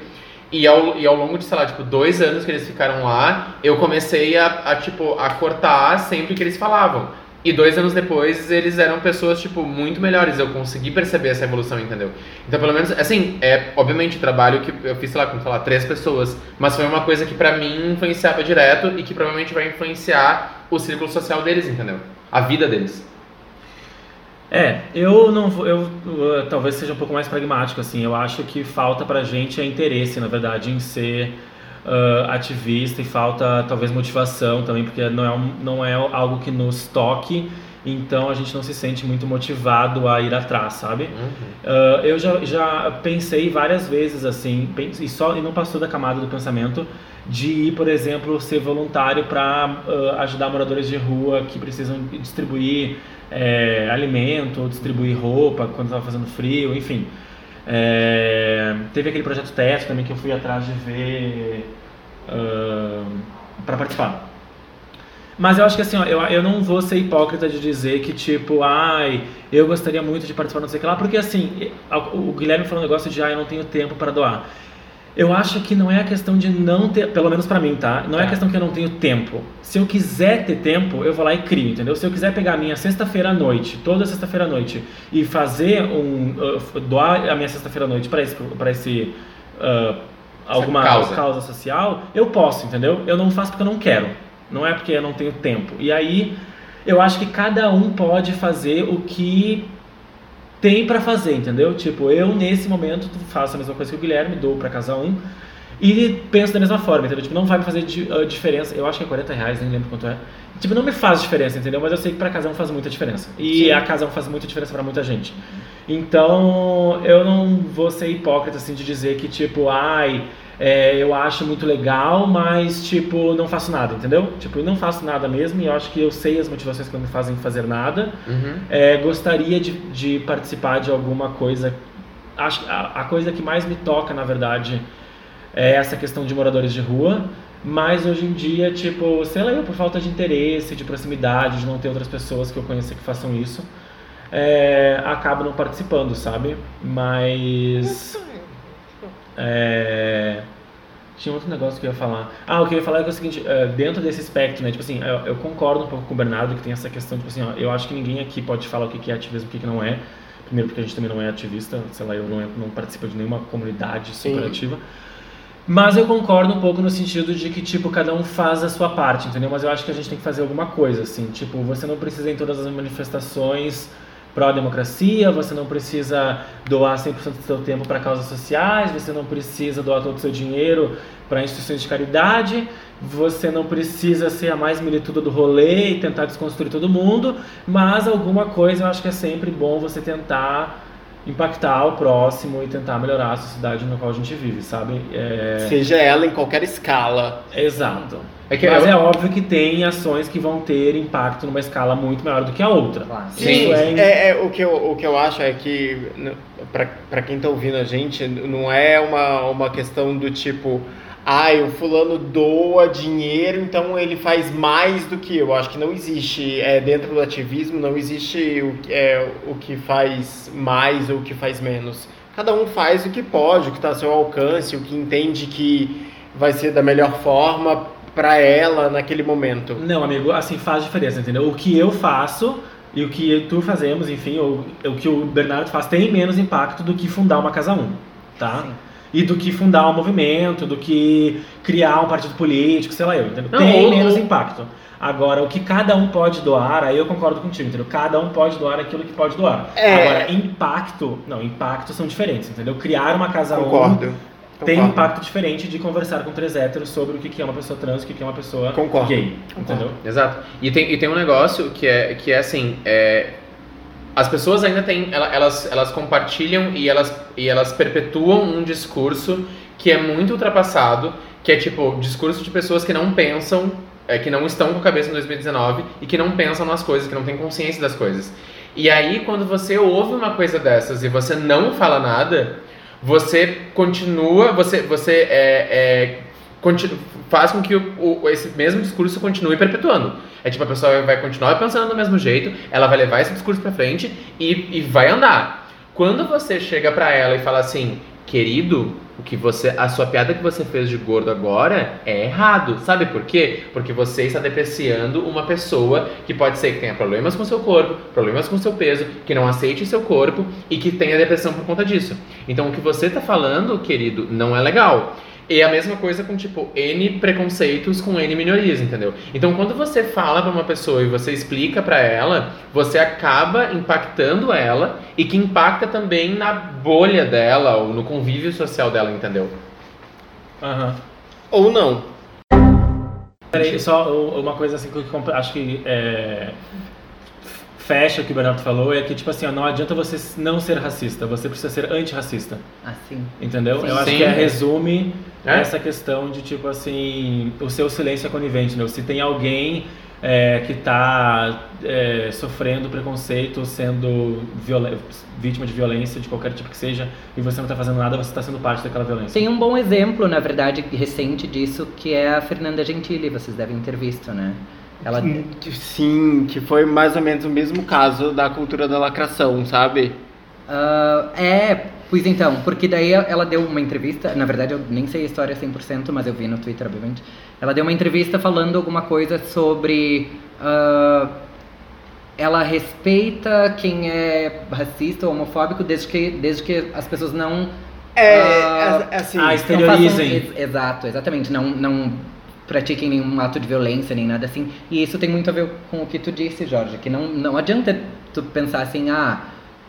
Speaker 3: E ao, e ao longo de, sei lá, tipo, dois anos que eles ficaram lá, eu comecei a, a, tipo, a cortar sempre que eles falavam. E dois anos depois, eles eram pessoas, tipo, muito melhores. Eu consegui perceber essa evolução, entendeu? Então, pelo menos, assim, é, obviamente, trabalho que eu fiz, sei lá, com, sei lá, três pessoas. Mas foi uma coisa que pra mim influenciava direto e que provavelmente vai influenciar o círculo social deles, entendeu? A vida deles.
Speaker 2: É, eu não vou, eu uh, talvez seja um pouco mais pragmático assim. Eu acho que falta pra gente é interesse, na verdade, em ser uh, ativista e falta talvez motivação também, porque não é, um- não é algo que nos toque, então a gente não se sente muito motivado a ir atrás, sabe? Uh, eu já, já pensei várias vezes assim, e só e não passou da camada do pensamento de ir, por exemplo, ser voluntário para ajudar moradores de rua que precisam distribuir é, alimento, ou distribuir roupa quando estava fazendo frio, enfim. É, teve aquele projeto Teto também que eu fui atrás de ver para participar. Mas eu acho que assim, ó, eu, eu não vou ser hipócrita de dizer que, tipo, ai, eu gostaria muito de participar, não sei o que lá, porque assim, o Guilherme falou um negócio de, ai, eu não tenho tempo para doar. Eu acho que não é a questão de não ter, pelo menos pra mim, tá? Não é a
Speaker 3: Tá.
Speaker 2: questão que eu não tenho tempo. Se eu quiser ter tempo, eu vou lá e crio, entendeu? Se eu quiser pegar a minha sexta-feira à noite, toda sexta-feira à noite, e fazer um. uh, doar a minha sexta-feira à noite pra esse. Pra esse uh, alguma
Speaker 3: causa.
Speaker 2: causa social, eu posso, entendeu? Eu não faço porque eu não quero. Não é porque eu não tenho tempo. E aí, eu acho que cada um pode fazer o que tem pra fazer, entendeu? Tipo, eu nesse momento faço a mesma coisa que o Guilherme, dou pra cada um. E penso da mesma forma, entendeu? Tipo, não vai me fazer ah, diferença. Eu acho que é 40 reais, nem lembro quanto é. Tipo, não me faz diferença, entendeu? Mas eu sei que pra casão faz muita diferença. E a casão faz muita diferença pra muita gente. Então, eu não vou ser hipócrita, assim, de dizer que, tipo, ai, é, eu acho muito legal, mas, tipo, não faço nada, entendeu? Tipo, eu não faço nada mesmo e eu acho que eu sei as motivações que não me fazem fazer nada.
Speaker 3: Uhum.
Speaker 2: É, gostaria de, de participar de alguma coisa. Acho que a, a coisa que mais me toca, na verdade, é essa questão de moradores de rua. Mas hoje em dia, tipo, sei lá, eu por falta de interesse, de proximidade, de não ter outras pessoas que eu conheça que façam isso, é, acabo não participando, sabe? Mas. É, tinha outro negócio que eu ia falar. Ah, o que eu ia falar é, que é o seguinte, é, dentro desse espectro, né, tipo assim, eu, eu concordo um pouco com o Bernardo que tem essa questão, tipo assim, ó, eu acho que ninguém aqui pode falar o que é ativismo e o que não é. Primeiro porque a gente também não é ativista, sei lá, eu não, não participo de nenhuma comunidade super ativa. Mas eu concordo um pouco no sentido de que, tipo, cada um faz a sua parte, entendeu? Mas eu acho que a gente tem que fazer alguma coisa, assim. Tipo, você não precisa ir em todas as manifestações pró-democracia, você não precisa doar 100% do seu tempo para causas sociais, você não precisa doar todo o seu dinheiro para instituições de caridade, você não precisa ser a mais milituda do rolê e tentar desconstruir todo mundo, mas alguma coisa eu acho que é sempre bom você tentar impactar o próximo e tentar melhorar a sociedade na qual a gente vive, sabe? É...
Speaker 1: Seja ela em qualquer escala.
Speaker 2: Exato.
Speaker 3: É que
Speaker 2: Mas
Speaker 3: eu-
Speaker 2: é óbvio que tem ações que vão ter impacto numa escala muito maior do que a outra.
Speaker 4: Claro.
Speaker 2: Isso
Speaker 3: Sim.
Speaker 2: é,
Speaker 1: É, é, o, que eu, o que eu acho é que, pra quem tá ouvindo a gente, não é uma, uma questão do tipo, ai, o fulano doa dinheiro, então ele faz mais do que eu. Acho que não existe, é, dentro do ativismo, não existe o, que- é, o que faz mais ou o que faz menos. Cada um faz o que pode, o que está ao seu alcance, o que entende que vai ser da melhor forma para ela naquele momento.
Speaker 2: Não, amigo, assim faz diferença, entendeu? O que eu faço e o que tu fazemos, enfim, ou o que o Bernardo faz tem menos impacto do que fundar uma Casa 1, tá?
Speaker 4: Sim.
Speaker 2: E do que fundar um movimento, do que criar um partido político, sei lá eu, entendeu?
Speaker 3: Não,
Speaker 2: tem
Speaker 3: ou-
Speaker 2: menos impacto. Agora, o que cada um pode doar, aí eu concordo contigo, entendeu? Cada um pode doar aquilo que pode doar.
Speaker 1: É.
Speaker 2: Agora, impacto, não, impactos são diferentes, entendeu? Criar uma Casa 1
Speaker 1: Concordo.
Speaker 2: tem um impacto diferente de conversar com três héteros sobre o que é uma pessoa trans, o que que é uma pessoa
Speaker 1: Concordo.
Speaker 2: gay,
Speaker 1: Concordo.
Speaker 2: entendeu?
Speaker 3: Exato. E tem, e tem um negócio que é, que é assim, é, as pessoas ainda têm, ela- elas, elas compartilham e elas, e elas perpetuam um discurso que é muito ultrapassado, que é tipo, discurso de pessoas que não pensam, é, que não estão com a cabeça em 2019 e que não pensam nas coisas, que não têm consciência das coisas. E aí, quando você ouve uma coisa dessas e você não fala nada, você continua, você, você é, é, faz com que o, o- esse mesmo discurso continue perpetuando. É tipo, a pessoa vai continuar pensando do mesmo jeito, ela vai levar esse discurso pra frente e, e vai andar. Quando você chega pra ela e fala assim, querido, o que você, a sua piada que você fez de gordo agora é errado. Sabe por quê? Porque você está depreciando uma pessoa que pode ser que tenha problemas com seu corpo, problemas com seu peso, que não aceite seu corpo e que tenha depressão por conta disso. Então o que você está falando, querido, não é legal. E a mesma coisa com, tipo, N preconceitos com N minorias, entendeu? Então, quando você fala pra uma pessoa e você explica pra ela, você acaba impactando ela e que impacta também na bolha dela ou no convívio social dela, entendeu?
Speaker 2: Aham.
Speaker 1: Ou não.
Speaker 2: Peraí, só uma coisa assim que eu acho que é, fecha o que o Bernardo falou, é que, tipo assim, ó, não adianta você não ser racista, você precisa ser antirracista,
Speaker 4: Assim.
Speaker 2: entendeu?
Speaker 4: Sim.
Speaker 2: Eu acho
Speaker 3: Sim.
Speaker 2: que é, resume
Speaker 3: É?
Speaker 2: essa questão de, tipo assim, o seu silêncio é conivente, entendeu? Se tem alguém é, que tá é, sofrendo preconceito, sendo vítima de violência de qualquer tipo que seja, e você não tá fazendo nada, você tá sendo parte daquela violência.
Speaker 4: Tem um bom exemplo, na verdade, recente disso, que é a Fernanda Gentili, vocês devem ter visto, né? Ela
Speaker 1: Sim, que foi mais ou menos o mesmo caso da cultura da lacração, sabe?
Speaker 4: Ah, é, pois então, porque daí ela deu uma entrevista, na verdade eu nem sei a história 100%, mas eu vi no Twitter, obviamente. Ela deu uma entrevista falando alguma coisa sobre. ah, ela respeita quem é racista ou homofóbico desde que, desde que as pessoas não.
Speaker 1: É, é- assim.
Speaker 2: ah, Exteriorizem.
Speaker 4: façam- ex- exato, exatamente. Não, não pratiquem nenhum ato de violência nem nada assim. E isso tem muito a ver com o que tu disse, Jorge, que não, não adianta tu pensar assim, ah,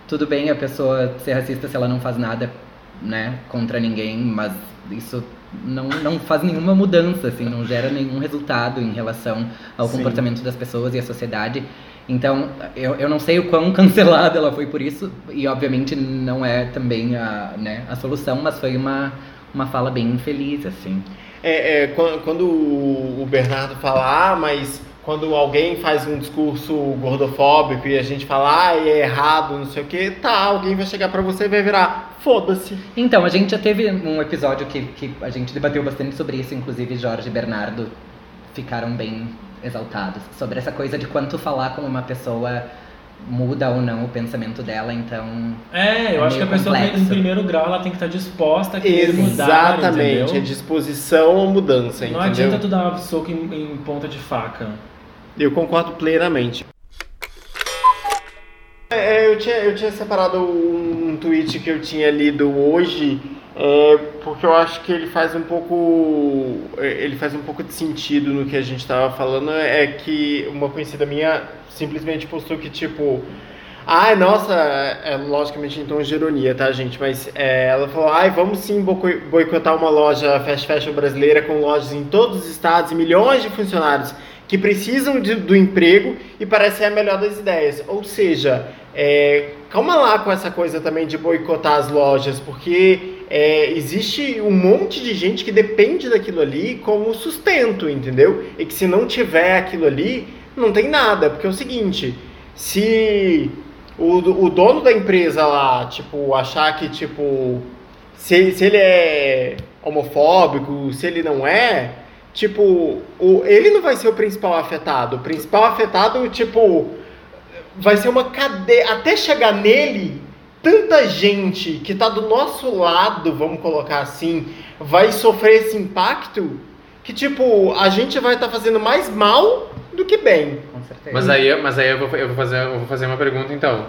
Speaker 4: tudo bem a pessoa ser racista se ela não faz nada, né, contra ninguém, mas isso não, não faz nenhuma mudança, assim, não gera nenhum resultado em relação ao
Speaker 1: Sim.
Speaker 4: comportamento das pessoas e a sociedade. Então, eu, eu não sei o quão [laughs] cancelada ela foi por isso, e obviamente não é também a, né, a solução, mas foi uma, uma fala bem infeliz, assim.
Speaker 1: É, é, quan- quando o Bernardo fala, ah, mas quando alguém faz um discurso gordofóbico e a gente fala, ah, é errado, não sei o que, tá, alguém vai chegar pra você e vai virar, foda-se.
Speaker 4: Então, a gente já teve um episódio que, que a gente debateu bastante sobre isso, inclusive Jorge e Bernardo ficaram bem exaltados sobre essa coisa de quanto falar com uma pessoa muda ou não o pensamento dela, então
Speaker 2: É, eu
Speaker 4: É
Speaker 2: acho que a pessoa
Speaker 4: complexo.
Speaker 2: em primeiro grau ela tem que estar disposta a querer mudar,
Speaker 1: Exatamente, é disposição à mudança,
Speaker 2: Não
Speaker 1: entendeu?
Speaker 2: adianta tu dar um soco em, em ponta de faca.
Speaker 1: Eu concordo plenamente. É, eu, tinha, eu tinha separado um, um tweet que eu tinha lido hoje, é, porque eu acho que ele faz um pouco. é, Ele faz um pouco de sentido no que a gente estava falando. É que uma conhecida minha simplesmente postou que, tipo. Ai, nossa, é, logicamente tom de ironia, tá, gente? Mas é, ela falou: ai, vamos sim boi- boicotar uma loja fast fashion brasileira com lojas em todos os estados e milhões de funcionários que precisam de- do emprego e parece ser a melhor das ideias. Ou seja, é, calma lá com essa coisa também de boicotar as lojas, porque é, existe um monte de gente que depende daquilo ali como sustento, entendeu? E que se não tiver aquilo ali, não tem nada. Porque é o seguinte, se o, o dono da empresa lá, tipo, achar que, tipo, se, se ele é homofóbico, se ele não é, tipo, o, ele não vai ser o principal afetado. O principal afetado, tipo, vai ser uma cadeia. Até chegar nele, tanta gente que tá do nosso lado, vamos colocar assim, vai sofrer esse impacto que, tipo, a gente vai estar fazendo mais mal do que bem.
Speaker 4: com certeza.
Speaker 3: Mas aí, mas aí eu, vou, eu, vou fazer, eu vou fazer uma pergunta então.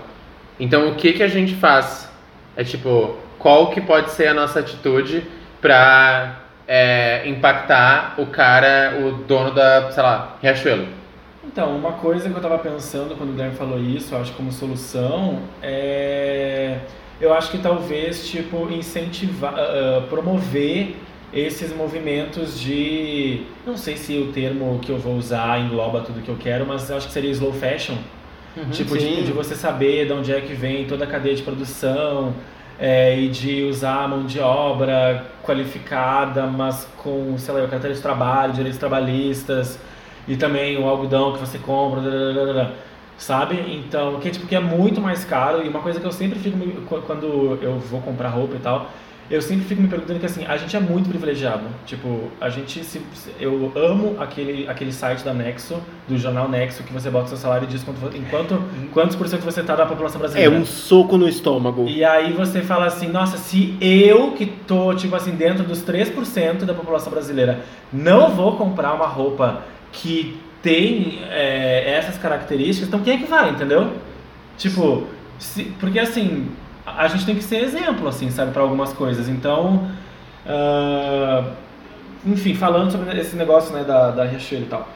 Speaker 3: Então o que que a gente faz? É tipo, qual que pode ser a nossa atitude pra é, impactar o cara, o dono da, sei lá, Riachuelo?
Speaker 2: Então, uma coisa que eu tava pensando quando o Guilherme falou isso, eu acho como solução, é. Eu acho que talvez, tipo, incentivar, ah, promover esses movimentos de. Não sei se o termo que eu vou usar engloba tudo que eu quero, mas eu acho que seria slow fashion. Tipo,
Speaker 1: Sim.
Speaker 2: de, de você saber de onde é que vem toda a cadeia de produção é, e de usar a mão de obra qualificada, mas com, sei lá, carteira de trabalho, direitos trabalhistas e também o algodão que você compra, sabe? Então, que, tipo, que é muito mais caro e uma coisa que eu sempre fico, me- qu- quando eu vou comprar roupa e tal, eu sempre fico me perguntando que assim, a gente é muito privilegiado. Tipo, a gente se, eu amo aquele aquele site da Nexo, do jornal Nexo, que você bota seu salário e diz quanto, vo- em quanto, quantos por cento você tá da população
Speaker 1: É
Speaker 2: brasileira.
Speaker 1: um soco no estômago.
Speaker 2: E aí você fala assim, nossa, se eu que tô, tipo assim, dentro dos 3% da população brasileira, não vou comprar uma roupa que tem é, essas características, então quem é que vai, entendeu? Tipo, se- porque assim, a gente tem que ser exemplo, assim, sabe, para algumas coisas. Então, ah, enfim, falando sobre esse negócio, né, da, da Riachuelo e tal.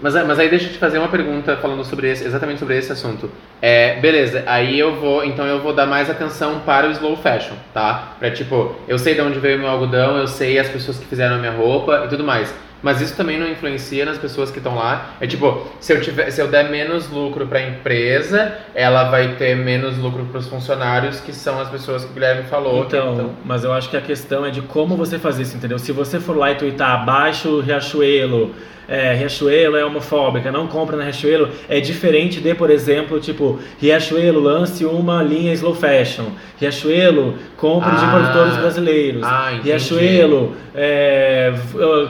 Speaker 3: Mas, mas aí deixa eu te fazer uma pergunta falando sobre esse, exatamente sobre esse assunto. É, beleza, aí eu vou, então eu vou dar mais atenção para o slow fashion, tá? Pra tipo, eu sei de onde veio meu algodão, eu sei as pessoas que fizeram a minha roupa e tudo mais. Mas isso também não influencia nas pessoas que estão lá. É tipo, se eu, tiver, se eu der menos lucro para a empresa, ela vai ter menos lucro para os funcionários, que são as pessoas que o Guilherme falou. que
Speaker 2: Então, mas eu acho que a questão é de como você fazer isso, entendeu? Se você for lá e tweetar abaixo Riachuelo, é, Riachuelo é homofóbica, não compra na Riachuelo, é diferente de, por exemplo, tipo, Riachuelo lance uma linha slow fashion, Riachuelo compre de
Speaker 3: Ah,
Speaker 2: produtores brasileiros,
Speaker 3: ah.
Speaker 2: Riachuelo é, v-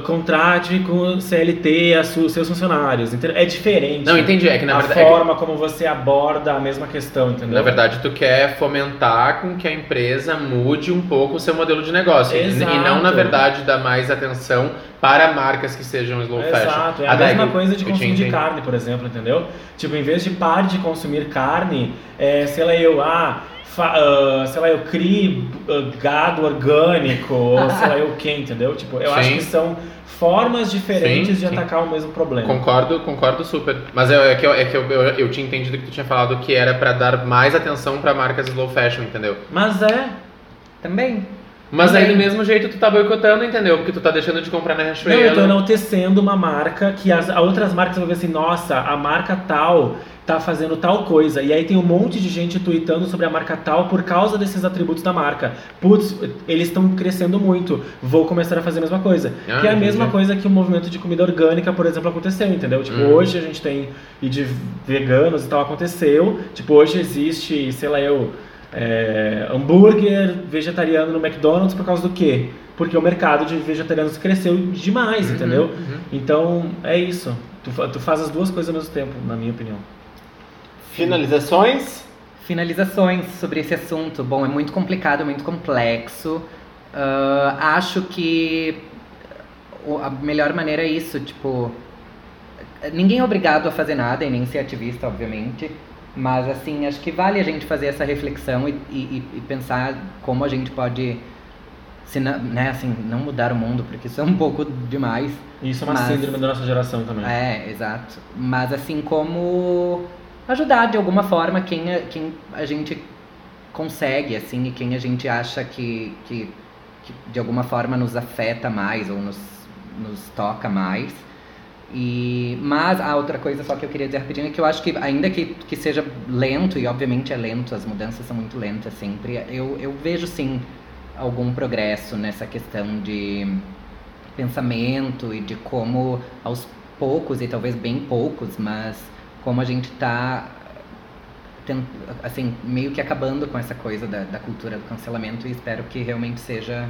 Speaker 2: uh, contrate com CLT a su- seus funcionários, entendeu? É diferente.
Speaker 3: Não, entendi, é que na
Speaker 2: a
Speaker 3: verdade. é que-
Speaker 2: forma como você aborda a mesma questão, entendeu?
Speaker 3: Na verdade, tu quer fomentar com que a empresa mude um pouco o seu modelo de negócio. E-
Speaker 2: Exato.
Speaker 3: E não, na verdade, dar mais atenção para marcas que sejam slow fashion.
Speaker 2: Exato, é a
Speaker 3: Ah, daí
Speaker 2: mesma
Speaker 3: eu-
Speaker 2: coisa de consumo de carne, por exemplo, entendeu? Tipo, em vez de pare de consumir carne, é, sei lá, eu, ah, ah, sei lá, eu crie ah, gado orgânico, ou [laughs] sei lá, eu o que, entendeu? Tipo, eu acho
Speaker 3: Sim.
Speaker 2: que são formas diferentes
Speaker 3: Sim,
Speaker 2: de
Speaker 3: sim.
Speaker 2: atacar o mesmo problema.
Speaker 3: Concordo, concordo super. Mas é, é que, eu, é que eu, eu, eu tinha entendido que tu tinha falado que era para dar mais atenção para marcas slow fashion, entendeu?
Speaker 2: Mas é,
Speaker 4: Também.
Speaker 3: Mas aí
Speaker 4: Também.
Speaker 3: do mesmo jeito tu tá boicotando, entendeu? Porque tu tá deixando de comprar na
Speaker 2: Não,
Speaker 3: Riachuelo.
Speaker 2: eu tô enaltecendo uma marca que as outras marcas vão ver assim, nossa, a marca tal tá fazendo tal coisa. E aí tem um monte de gente tweetando sobre a marca tal por causa desses atributos da marca. Putz, eles estão crescendo muito. Vou começar a fazer a mesma coisa.
Speaker 3: Ah,
Speaker 2: que é a mesma
Speaker 3: entendi.
Speaker 2: coisa que o movimento de comida orgânica, por exemplo, aconteceu, entendeu? Tipo,
Speaker 3: Uhum.
Speaker 2: hoje a gente tem e de veganos e tal aconteceu. Tipo, hoje existe, sei lá eu, é, hambúrguer vegetariano no McDonald's por causa do quê? Porque o mercado de vegetarianos cresceu demais,
Speaker 3: Uhum,
Speaker 2: entendeu?
Speaker 3: uhum.
Speaker 2: Então, é isso. Tu, tu faz as duas coisas ao mesmo tempo, na minha opinião.
Speaker 1: Finalizações?
Speaker 4: Finalizações sobre esse assunto. Bom, é muito complicado, muito complexo. Ah, acho que o- a melhor maneira é isso, tipo. Ninguém é obrigado a fazer nada e nem ser ativista, obviamente. Mas, assim, acho que vale a gente fazer essa reflexão e, e- e pensar como a gente pode, se não, né, assim, não mudar o mundo, porque isso é um pouco demais.
Speaker 2: Isso é uma
Speaker 4: Mas-
Speaker 2: síndrome da nossa geração também.
Speaker 4: É, exato. Mas assim como ajudar de alguma forma quem a, quem a gente consegue, assim, e quem a gente acha que, que, que de alguma forma nos afeta mais ou nos, nos toca mais. E, mas a outra coisa só que eu queria dizer rapidinho é que eu acho que ainda que, que seja lento, e obviamente é lento, as mudanças são muito lentas sempre, eu, eu vejo sim algum progresso nessa questão de pensamento e de como aos poucos, e talvez bem poucos, mas como a gente tá ten- assim, meio que acabando com essa coisa da, da cultura do cancelamento e espero que realmente seja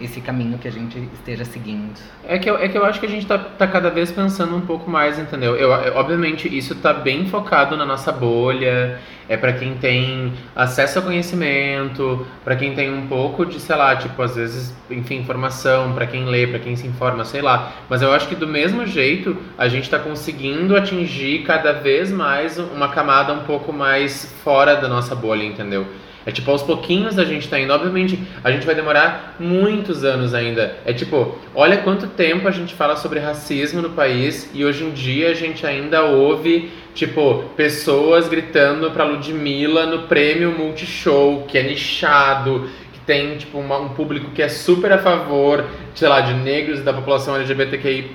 Speaker 4: esse caminho que a gente esteja seguindo.
Speaker 3: É que, eu, é que eu acho que a gente tá, tá cada vez pensando um pouco mais, entendeu? Eu, eu- obviamente, isso tá bem focado na nossa bolha, é pra quem tem acesso ao conhecimento, pra quem tem um pouco de, sei lá, tipo, às vezes, enfim, informação, pra quem lê, pra quem se informa, sei lá. Mas eu acho que do mesmo jeito, a gente tá conseguindo atingir cada vez mais uma camada um pouco mais fora da nossa bolha, entendeu? É tipo, aos pouquinhos a gente tá indo. Obviamente, a gente vai demorar muitos anos ainda. É tipo, olha quanto tempo a gente fala sobre racismo no país e hoje em dia a gente ainda ouve, tipo, pessoas gritando pra Ludmilla no prêmio Multishow, que é nichado, tem, tipo, uma- um público que é super a favor, sei lá, de negros da população LGBTQI+,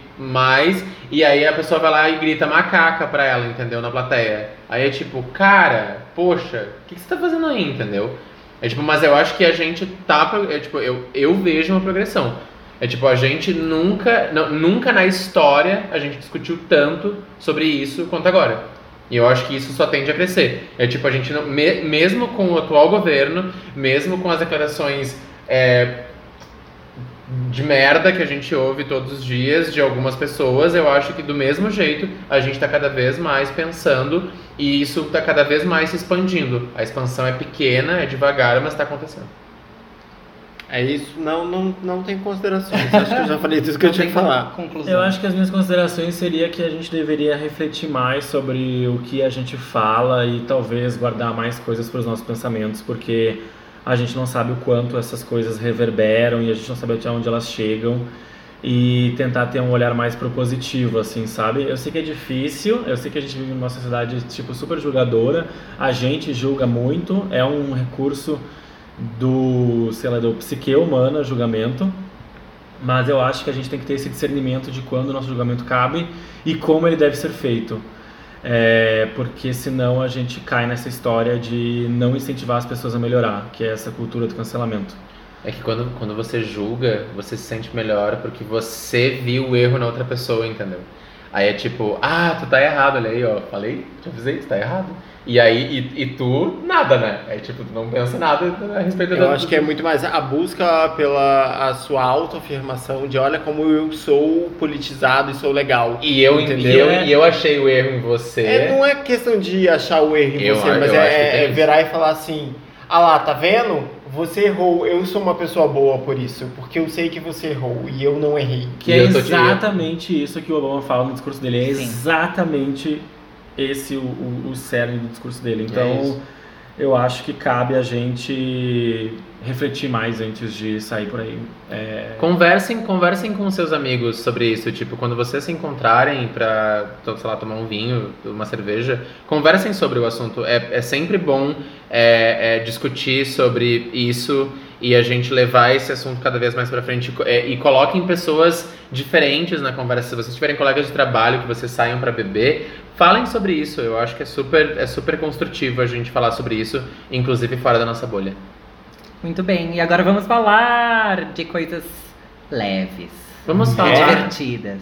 Speaker 3: e aí a pessoa vai lá e grita macaca pra ela, entendeu? Na plateia. Aí é tipo, cara, poxa, o que, que você tá fazendo aí, entendeu? É tipo, mas eu acho que a gente tá. É, tipo, eu, eu vejo uma progressão. É tipo, a gente nunca. não- nunca na história a gente discutiu tanto sobre isso quanto agora. E eu acho que isso só tende a crescer. É tipo, a gente não. me- mesmo com o atual governo, mesmo com as declarações. é, de merda que a gente ouve todos os dias de algumas pessoas, eu acho que do mesmo jeito a gente está cada vez mais pensando e isso está cada vez mais se expandindo. A expansão é pequena, é devagar, mas está acontecendo.
Speaker 1: É isso, não, não, não tem considerações. Acho que eu já falei tudo que eu tinha que falar.
Speaker 4: Conclusão.
Speaker 2: Eu acho que as minhas considerações seria que a gente deveria refletir mais sobre o que a gente fala e talvez guardar mais coisas para os nossos pensamentos, porque a gente não sabe o quanto essas coisas reverberam e a gente não sabe até onde elas chegam e tentar ter um olhar mais propositivo, assim, sabe? Eu sei que é difícil, eu sei que a gente vive numa sociedade, tipo, super julgadora, a gente julga muito, é um recurso do, sei lá, do psique humana, julgamento, mas eu acho que a gente tem que ter esse discernimento de quando o nosso julgamento cabe e como ele deve ser feito. É, porque senão a gente cai nessa história de não incentivar as pessoas a melhorar, que é essa cultura do cancelamento.
Speaker 3: É que quando, quando você julga, você se sente melhor porque você viu o erro na outra pessoa, entendeu? Aí é tipo, ah, tu tá errado, olha aí, ó, falei, te avisei, tu tá errado. E aí, e, e tu, nada, né? É tipo, tu não pensa nada a respeito
Speaker 1: Eu acho que é muito mais a busca pela a sua autoafirmação de olha como eu sou politizado e sou legal.
Speaker 3: E eu,
Speaker 1: Entendeu?
Speaker 3: e eu, e eu achei o erro em você.
Speaker 1: É, não é questão de achar o erro em
Speaker 3: Eu
Speaker 1: você, mas é, é virar e falar assim: ah lá, tá vendo? Você errou, eu sou uma pessoa boa por isso, porque eu sei que você errou e eu não errei.
Speaker 2: Que
Speaker 3: E
Speaker 2: é exatamente isso que o Obama fala no discurso dele. É
Speaker 4: Sim.
Speaker 2: exatamente esse o, o, o cerne do discurso dele. Então,
Speaker 3: É
Speaker 2: eu acho que cabe a gente refletir mais antes de sair por aí. É,
Speaker 3: Conversem, conversem com seus amigos sobre isso. Tipo, quando vocês se encontrarem pra, to- sei lá, tomar um vinho, uma cerveja, conversem sobre o assunto. É, é sempre bom é, é, discutir sobre isso e a gente levar esse assunto cada vez mais pra frente é, e coloquem pessoas diferentes na conversa. Se vocês tiverem colegas de trabalho que vocês saiam para beber, falem sobre isso. Eu acho que é super, é super construtivo a gente falar sobre isso, inclusive fora da nossa bolha.
Speaker 4: Muito bem, e agora vamos falar de coisas leves,
Speaker 3: Vamos
Speaker 1: É.
Speaker 3: falar.
Speaker 4: divertidas.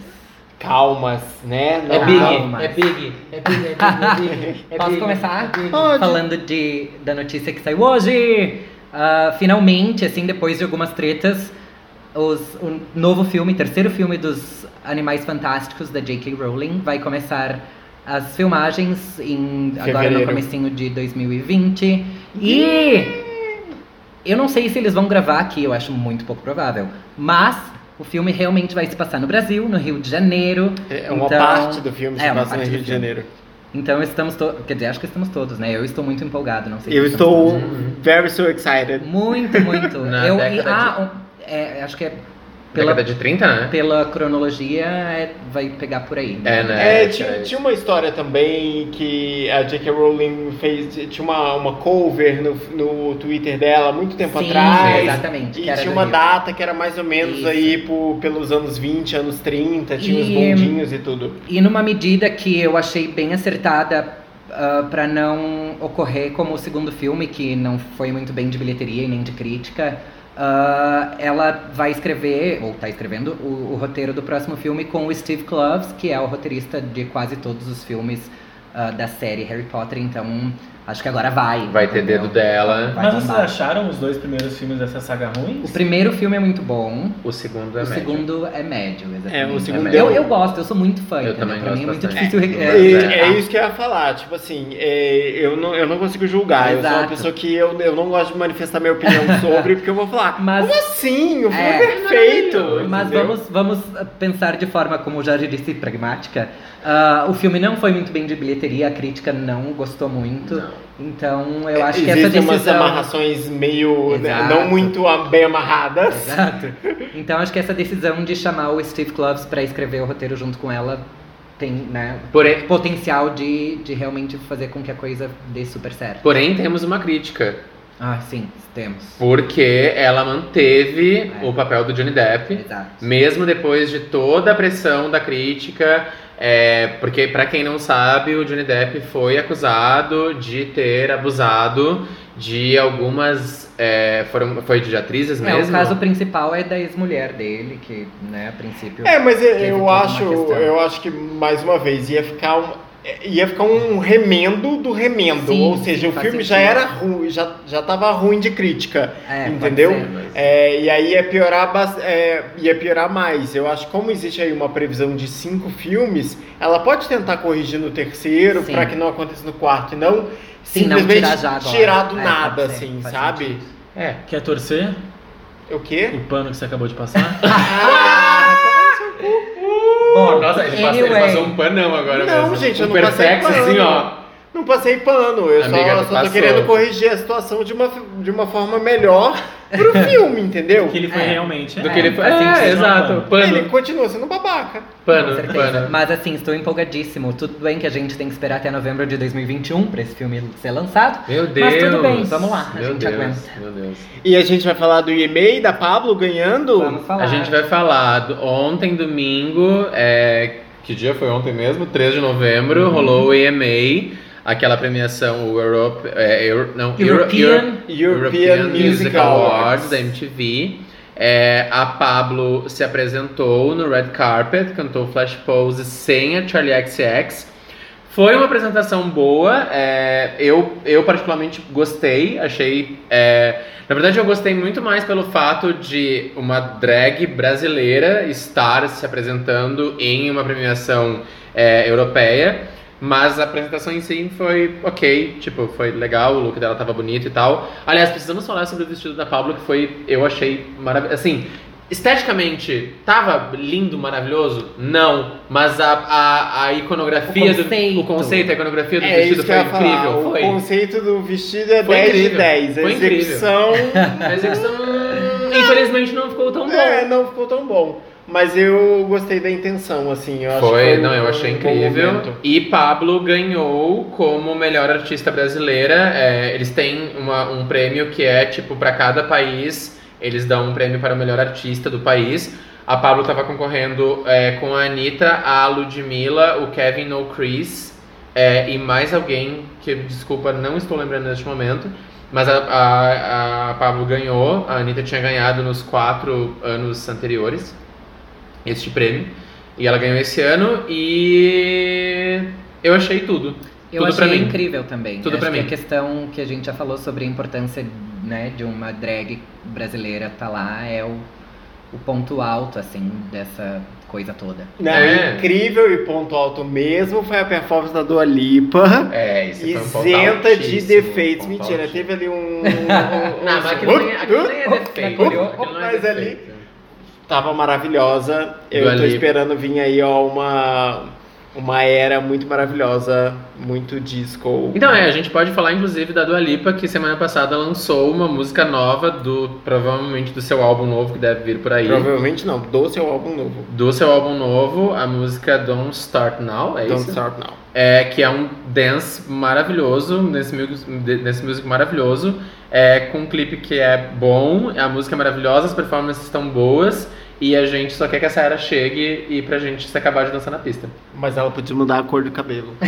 Speaker 1: Calmas, né?
Speaker 3: É
Speaker 1: Não-
Speaker 3: big,
Speaker 4: Calma.
Speaker 3: é big, é big, é big, é big. é
Speaker 4: Posso
Speaker 3: big,
Speaker 4: começar?
Speaker 3: é big.
Speaker 4: Falando de, da notícia que saiu hoje. Ah, finalmente, assim, depois de algumas tretas, os, o novo filme, terceiro filme dos Animais Fantásticos da J.K. Rowling vai começar as filmagens em, agora no comecinho de 2020. E eu não sei se eles vão gravar aqui, eu acho muito pouco provável. Mas o filme realmente vai se passar no Brasil, no Rio de Janeiro.
Speaker 1: É uma
Speaker 4: Então-
Speaker 1: parte do filme se
Speaker 4: é,
Speaker 1: passa no Rio de. Janeiro.
Speaker 4: Então estamos todos. Quer dizer, acho que estamos todos, né? Eu estou muito empolgado, não sei
Speaker 1: Eu estou
Speaker 4: todos.
Speaker 1: very so excited.
Speaker 4: Muito, muito. [laughs]
Speaker 3: Na
Speaker 4: eu, e- ah, um- é, acho que é pela,
Speaker 3: Década de 30, né?
Speaker 4: pela cronologia é- vai pegar por aí.
Speaker 3: É, né?
Speaker 1: É, tinha, tinha uma história também que a J.K. Rowling fez. Tinha uma, uma cover no, no Twitter dela muito tempo
Speaker 4: Sim,
Speaker 1: atrás.
Speaker 4: exatamente,
Speaker 1: E tinha uma
Speaker 4: Rio.
Speaker 1: data que era mais ou menos
Speaker 4: Isso.
Speaker 1: aí por, pelos anos 20, anos 30, tinha os
Speaker 4: E-
Speaker 1: bondinhos e tudo.
Speaker 4: E numa medida que eu achei bem acertada para pra não ocorrer como o segundo filme, que não foi muito bem de bilheteria e nem de crítica, ah, ela vai escrever, ou tá escrevendo, o, o roteiro do próximo filme com o Steve Kloves, que é o roteirista de quase todos os filmes ah, da série Harry Potter, então acho que agora vai.
Speaker 3: Vai ter
Speaker 4: entendeu?
Speaker 3: dedo dela.
Speaker 4: Vai
Speaker 2: Mas vocês acharam os dois primeiros filmes dessa saga
Speaker 4: O
Speaker 2: ruins?
Speaker 4: primeiro filme é muito bom,
Speaker 3: O segundo é
Speaker 4: o
Speaker 3: médio.
Speaker 4: segundo é médio, exatamente.
Speaker 1: É, o segundo
Speaker 3: médio.
Speaker 4: Eu, eu gosto, eu sou muito fã,
Speaker 3: Eu
Speaker 4: entendeu?
Speaker 3: também
Speaker 4: pra mim é
Speaker 3: gosto
Speaker 4: muito
Speaker 3: bastante.
Speaker 4: difícil.
Speaker 3: É, é.
Speaker 1: é isso que eu ia falar, tipo assim, é, eu, não, eu não consigo julgar. Eu sou uma
Speaker 4: Exato.
Speaker 1: pessoa que eu, eu não gosto de manifestar minha opinião [laughs] sobre, porque eu vou falar,
Speaker 4: Mas-
Speaker 1: como assim? O filme
Speaker 4: É.
Speaker 1: é perfeito!
Speaker 4: Mas vamos, vamos pensar de forma, como já disse, pragmática. Ah, o filme não foi muito bem de bilheteria, a crítica não gostou muito.
Speaker 3: Não.
Speaker 4: Então eu acho que essa
Speaker 1: Existem umas
Speaker 4: decisão.
Speaker 1: amarrações meio, né, não muito bem amarradas.
Speaker 4: Exato. Então acho que essa decisão de chamar o Steve Kloves para escrever o roteiro junto com ela tem né,
Speaker 3: Porém,
Speaker 4: potencial de, de realmente fazer com que a coisa dê super certo.
Speaker 3: porém, temos uma crítica.
Speaker 4: Ah, sim, temos.
Speaker 3: Porque ela manteve
Speaker 4: É.
Speaker 3: o papel do Johnny Depp.
Speaker 4: Exato.
Speaker 3: Mesmo depois de toda a pressão da crítica, é, porque pra quem não sabe, o Johnny Depp foi acusado de ter abusado de algumas. é, foram, foi de atrizes
Speaker 4: É,
Speaker 3: mesmo?
Speaker 4: o caso principal é da ex-mulher dele, que, né, a princípio.
Speaker 1: É, mas eu, eu acho, eu acho que mais uma vez ia ficar um, ia ficar um remendo do remendo,
Speaker 4: Sim,
Speaker 1: ou seja, o filme já era ruim, já já tava ruim de crítica,
Speaker 4: É,
Speaker 1: entendeu?
Speaker 4: ser.
Speaker 1: É, e aí ia piorar, é, ia piorar mais. Eu acho que como existe aí uma previsão de cinco filmes, ela pode tentar corrigir no terceiro para que não aconteça no quarto e não
Speaker 4: Sim, não
Speaker 1: simplesmente
Speaker 4: tirar já agora.
Speaker 1: tirar do
Speaker 4: É,
Speaker 1: nada,
Speaker 4: ser,
Speaker 1: assim, sabe?
Speaker 4: sentido.
Speaker 3: É.
Speaker 2: Quer torcer?
Speaker 1: O quê?
Speaker 2: O pano que você acabou de passar? [laughs] [laughs]
Speaker 3: Bom, nossa, ele, passou, ele passou um panão agora
Speaker 1: Não,
Speaker 3: mesmo.
Speaker 1: gente, eu
Speaker 3: um
Speaker 1: não passei
Speaker 3: perfex,
Speaker 1: pano.
Speaker 3: assim, ó.
Speaker 1: Não passei pano, eu
Speaker 3: Amiga,
Speaker 1: só, só tô querendo corrigir a situação de uma, de uma forma melhor pro filme, entendeu?
Speaker 2: que ele foi
Speaker 4: É.
Speaker 2: realmente.
Speaker 3: Do
Speaker 2: é.
Speaker 3: que ele foi.
Speaker 4: faz
Speaker 3: É, exato. Pano.
Speaker 1: Ele continua sendo babaca.
Speaker 4: Com
Speaker 3: Pano,
Speaker 4: certeza.
Speaker 3: pano.
Speaker 4: Mas assim, estou empolgadíssimo. Tudo bem que a gente tem que esperar até novembro de 2021 para esse filme ser lançado.
Speaker 3: Meu Deus.
Speaker 4: Mas tudo bem, vamos lá, a
Speaker 3: Meu
Speaker 4: gente
Speaker 3: Deus,
Speaker 4: aguenta.
Speaker 3: meu Deus.
Speaker 1: E a gente vai falar do e-mail da Pablo ganhando.
Speaker 4: Vamos falar.
Speaker 3: A gente vai falar do- ontem, domingo, é, que dia foi ontem mesmo? 3 de novembro,
Speaker 4: Uhum.
Speaker 3: rolou o EMA, aquela premiação, o Europe, é, Euro- não, Euro-
Speaker 4: European-
Speaker 3: Euro-
Speaker 1: European Music Awards.
Speaker 3: da MTV. É, a Pablo se apresentou no red carpet, cantou Flash Pose sem a Charlie XX. Foi uma apresentação boa, é, eu, eu particularmente gostei, achei. é, na verdade, eu gostei muito mais pelo fato de uma drag brasileira estar se apresentando em uma premiação é, europeia. Mas a apresentação em si foi ok, tipo, foi legal, o look dela tava bonito e tal. Aliás, precisamos falar sobre o vestido da Pablo, que foi, eu achei maravilhoso. Assim, esteticamente, tava lindo, maravilhoso? Não. Mas a, a, a iconografia,
Speaker 4: O conceito.
Speaker 3: do, o conceito, a iconografia do
Speaker 1: É
Speaker 3: vestido foi
Speaker 1: falar.
Speaker 3: incrível.
Speaker 1: O
Speaker 3: Foi.
Speaker 1: conceito do vestido é
Speaker 3: Foi
Speaker 1: 10 de
Speaker 3: incrível.
Speaker 1: 10. A
Speaker 3: Foi incrível.
Speaker 1: execução
Speaker 3: A [laughs] execução, infelizmente, não ficou tão bom.
Speaker 1: é, não ficou tão bom. Mas eu gostei da intenção, assim. Eu acho
Speaker 3: Foi, não, eu achei
Speaker 1: um
Speaker 3: incrível. E Pablo ganhou como melhor artista brasileira. É, eles têm uma- um prêmio que é tipo para cada país, eles dão um prêmio para o melhor artista do país. A Pablo estava concorrendo é, com a Anitta, a Ludmilla, o Kevin No Chris é, e mais alguém que, desculpa, não estou lembrando neste momento. Mas a, a, a Pablo ganhou, a Anitta tinha ganhado nos quatro anos anteriores este prêmio. E ela ganhou esse ano e eu achei tudo.
Speaker 4: Eu
Speaker 3: tudo pra
Speaker 4: achei
Speaker 3: mim.
Speaker 4: incrível também.
Speaker 3: Tudo
Speaker 4: que
Speaker 3: mim.
Speaker 4: a questão que a gente já falou sobre a importância né, de uma drag brasileira tá lá é o, o ponto alto, assim, dessa coisa toda.
Speaker 1: Não,
Speaker 3: É.
Speaker 1: incrível e ponto alto mesmo foi a performance da Dua Lipa.
Speaker 3: É, um ponto
Speaker 1: Isenta de defeitos. Mentira,
Speaker 3: altíssimo.
Speaker 1: teve ali um. [laughs] um-
Speaker 3: Não, mas aquilo nem, aquilo nem é defeito.
Speaker 1: uh, uh,
Speaker 3: aquilo não é
Speaker 1: mas ali-
Speaker 3: defeito.
Speaker 1: Tava maravilhosa. Eu
Speaker 3: Dua
Speaker 1: tô
Speaker 3: Lipa.
Speaker 1: esperando vir aí, ó, uma. Uma era muito maravilhosa, muito disco.
Speaker 3: Então é, a gente pode falar inclusive da Dua Lipa, que semana passada lançou uma música nova do provavelmente do seu álbum novo que deve vir por aí.
Speaker 1: Provavelmente não, do seu álbum novo.
Speaker 3: Do seu álbum novo, a música Don't Start Now, é
Speaker 1: Don't
Speaker 3: isso?
Speaker 1: Start Now.
Speaker 3: é, que é um dance maravilhoso, nesse, mu- nesse music maravilhoso, é, com um clipe que é bom, a música é maravilhosa, as performances estão boas, e a gente só quer que essa era chegue e pra gente se acabar de dançar na pista.
Speaker 1: Mas ela podia mudar a cor do cabelo. [laughs]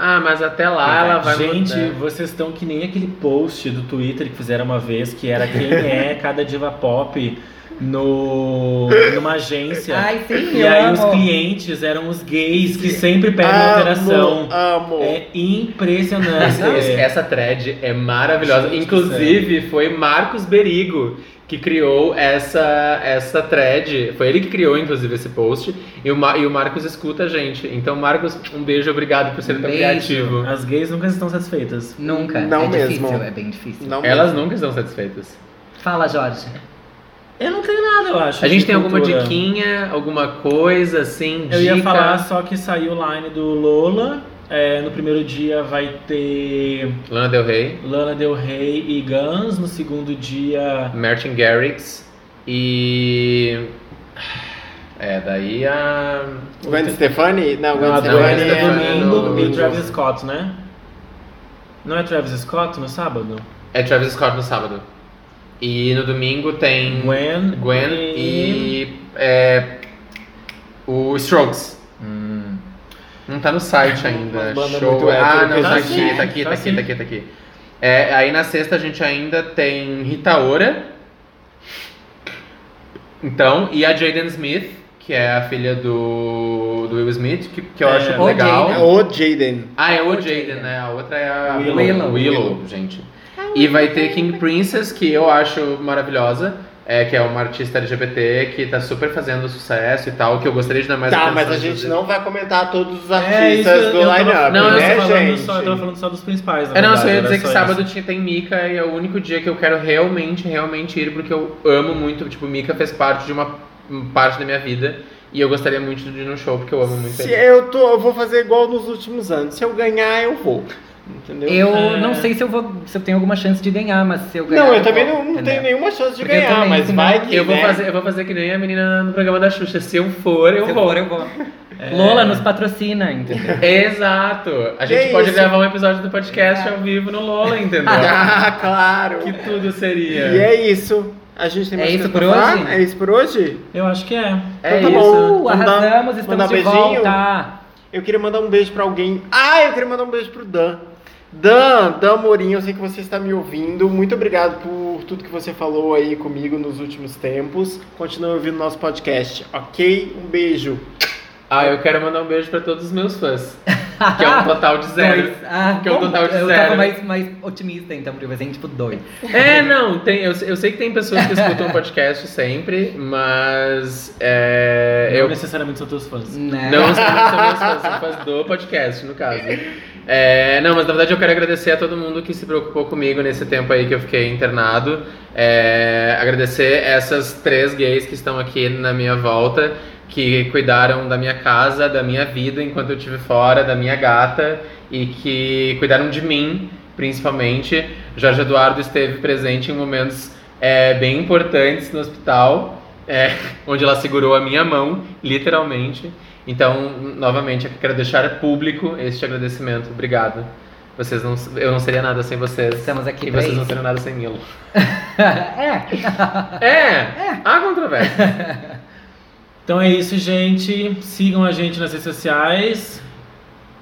Speaker 3: Ah, mas até lá ela vai
Speaker 2: Gente,
Speaker 3: mudar.
Speaker 2: vocês estão que nem aquele post do Twitter que fizeram uma vez, que era quem [laughs] é cada diva pop no, numa agência.
Speaker 4: Ai, sim,
Speaker 2: e aí
Speaker 4: amo.
Speaker 2: os clientes eram os gays que sempre pedem
Speaker 1: Amo,
Speaker 2: alteração.
Speaker 1: Amo.
Speaker 2: É impressionante.
Speaker 3: Não, essa thread é maravilhosa.
Speaker 2: Gente
Speaker 3: Inclusive, foi Marcos Berigo que criou essa, essa thread. Foi ele que criou, inclusive, esse post. E o, Ma- e o Marcos escuta a gente. Então, Marcos, um beijo, obrigado por ser tão
Speaker 4: Beijo.
Speaker 3: criativo.
Speaker 2: As gays nunca estão satisfeitas.
Speaker 4: Nunca.
Speaker 1: Não
Speaker 4: é
Speaker 1: mesmo.
Speaker 4: difícil, é bem difícil.
Speaker 1: Não
Speaker 3: Elas
Speaker 1: mesmo.
Speaker 3: nunca estão satisfeitas.
Speaker 4: Fala, Jorge.
Speaker 2: Eu não tenho nada, eu acho.
Speaker 3: A gente tem alguma
Speaker 2: cultura.
Speaker 3: diquinha, alguma coisa assim?
Speaker 2: Eu ia
Speaker 3: dica?
Speaker 2: falar só que saiu o line do Lola. É, no primeiro dia vai ter
Speaker 3: Lana Del Rey,
Speaker 2: Lana Del Rey e Guns. No segundo dia.
Speaker 3: Martin Garrix e. É, daí a.
Speaker 1: Gwen Stefani? Não, Gwen
Speaker 2: Ah,
Speaker 3: Stefani é
Speaker 2: é domingo e Travis Scott, né? Não é Travis Scott no sábado?
Speaker 3: É Travis Scott no sábado. E no domingo tem
Speaker 2: Gwen,
Speaker 3: Gwen e é, o Strokes. Não tá no site ainda. Show. Ah, não, tá aqui, tá aqui, tá
Speaker 2: Tá
Speaker 3: aqui, tá aqui, tá aqui. É, aí na sexta a gente ainda tem Rita Ora. Então, e a Jaden Smith, que é a filha do, do Will Smith, que, que eu
Speaker 2: É,
Speaker 3: acho
Speaker 4: o
Speaker 3: legal.
Speaker 1: É o Jaden.
Speaker 3: Ah, é o Jaden, né? A outra é a
Speaker 2: Willow.
Speaker 3: Willow,
Speaker 4: Willow.
Speaker 3: gente. E vai ter King Princess, que eu acho maravilhosa. É, que é uma artista LGBT que tá super fazendo sucesso e tal, que eu gostaria de dar mais
Speaker 1: Tá, mas a gente não vai comentar todos os
Speaker 2: É, isso,
Speaker 1: artistas
Speaker 2: eu,
Speaker 1: do
Speaker 2: eu
Speaker 1: line-up,
Speaker 3: Não, eu
Speaker 1: né,
Speaker 2: tava falando
Speaker 1: gente?
Speaker 2: só, eu tava falando só dos principais.
Speaker 3: É, não, eu só
Speaker 2: verdade,
Speaker 3: ia dizer que sábado
Speaker 2: isso.
Speaker 3: tinha- tem Mika e é o único dia que eu quero realmente, realmente ir, porque eu amo muito. Tipo, Mika fez parte de uma um, parte da minha vida e eu gostaria muito de ir no show, porque eu amo muito
Speaker 1: Se
Speaker 3: ele.
Speaker 1: eu, tô, eu vou fazer igual nos últimos anos. Se eu ganhar, eu vou. Entendeu?
Speaker 4: Eu
Speaker 2: É.
Speaker 4: não sei se eu vou, se eu tenho alguma chance de ganhar, mas se eu ganhar.
Speaker 1: Não, eu também
Speaker 4: vou,
Speaker 1: não, não tenho nenhuma chance de
Speaker 4: Porque
Speaker 1: ganhar,
Speaker 4: também
Speaker 1: mas
Speaker 4: não-
Speaker 1: vai que.
Speaker 3: Eu vou,
Speaker 1: né?
Speaker 3: fazer, eu vou fazer que nem a menina no programa da Xuxa. Se eu for, eu
Speaker 4: Se eu
Speaker 3: vou.
Speaker 4: for, eu vou.
Speaker 2: É.
Speaker 4: Lola nos patrocina, entendeu? [laughs]
Speaker 3: Exato! A
Speaker 1: Que
Speaker 3: gente pode
Speaker 1: isso?
Speaker 3: gravar um episódio do podcast ao vivo no Lola, entendeu? [laughs]
Speaker 1: Ah, claro.
Speaker 3: que tudo seria.
Speaker 1: E é isso. A gente tem
Speaker 4: É
Speaker 1: mais
Speaker 4: isso
Speaker 1: coisa
Speaker 4: por
Speaker 1: pra
Speaker 4: hoje?
Speaker 1: falar? É isso por hoje?
Speaker 2: Eu acho que é.
Speaker 3: É
Speaker 1: Então tá
Speaker 3: isso.
Speaker 1: bom.
Speaker 4: Uh, arrasamos, estamos de
Speaker 1: beijinho?
Speaker 4: volta.
Speaker 1: Eu queria mandar um beijo pra alguém. Ah, eu queria mandar um beijo pro Dan. Dan, Dan Morinho, eu sei que você está me ouvindo. Muito obrigado por tudo que você falou aí comigo nos últimos tempos. Continue ouvindo nosso podcast, ok? Um beijo.
Speaker 3: Ah, eu quero mandar um beijo pra todos os meus fãs. Que é um total de [laughs] zero.
Speaker 4: Dois. Ah,
Speaker 3: Que é um total de
Speaker 4: eu
Speaker 3: zero.
Speaker 4: tava mais, mais otimista, então, porque vai ser tipo dois.
Speaker 3: É, não, tem, eu, eu sei que tem pessoas que escutam o podcast sempre, mas é,
Speaker 2: Não
Speaker 3: eu
Speaker 2: necessariamente são teus fãs.
Speaker 4: Né?
Speaker 3: não são são meus fãs, são fãs do podcast, no caso. É, não, mas na verdade eu quero agradecer a todo mundo que se preocupou comigo nesse tempo aí que eu fiquei internado. É, agradecer essas três gays que estão aqui na minha volta, que cuidaram da minha casa, da minha vida enquanto eu estive fora, da minha gata e que cuidaram de mim, principalmente. Jorge Eduardo esteve presente em momentos é, bem importantes no hospital é, onde ela segurou a minha mão, literalmente. Então, novamente, eu quero deixar público este agradecimento. Obrigado. Vocês não, eu não seria nada sem vocês.
Speaker 4: Estamos aqui
Speaker 3: E vocês não
Speaker 4: isso.
Speaker 3: seriam nada sem Milo. [laughs]
Speaker 4: é.
Speaker 3: É, há controvérsia. [laughs]
Speaker 2: Então é isso, gente. Sigam a gente nas redes sociais.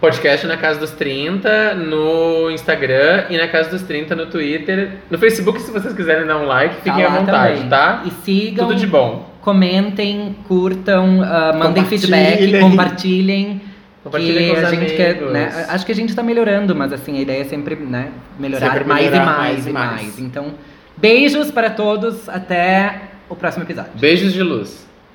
Speaker 3: Podcast na Casa dos 30, no Instagram e na Casa dos 30 no Twitter. No Facebook, se vocês quiserem dar um like, fiquem
Speaker 4: Tá
Speaker 3: à vontade,
Speaker 4: também.
Speaker 3: tá?
Speaker 4: E sigam,
Speaker 3: Tudo de bom.
Speaker 4: comentem, curtam, ah, mandem feedback, compartilhem.
Speaker 3: Compartilhem
Speaker 4: que
Speaker 3: com
Speaker 4: a gente
Speaker 3: amigos.
Speaker 4: quer, né, acho que a gente tá melhorando, mas assim, a ideia é sempre, né, melhorar
Speaker 1: Sempre
Speaker 4: mais
Speaker 1: melhorar
Speaker 4: e mais,
Speaker 1: mais
Speaker 4: e
Speaker 1: e
Speaker 4: mais.
Speaker 1: mais.
Speaker 4: Então, beijos para todos, até o próximo episódio.
Speaker 3: Beijos de luz.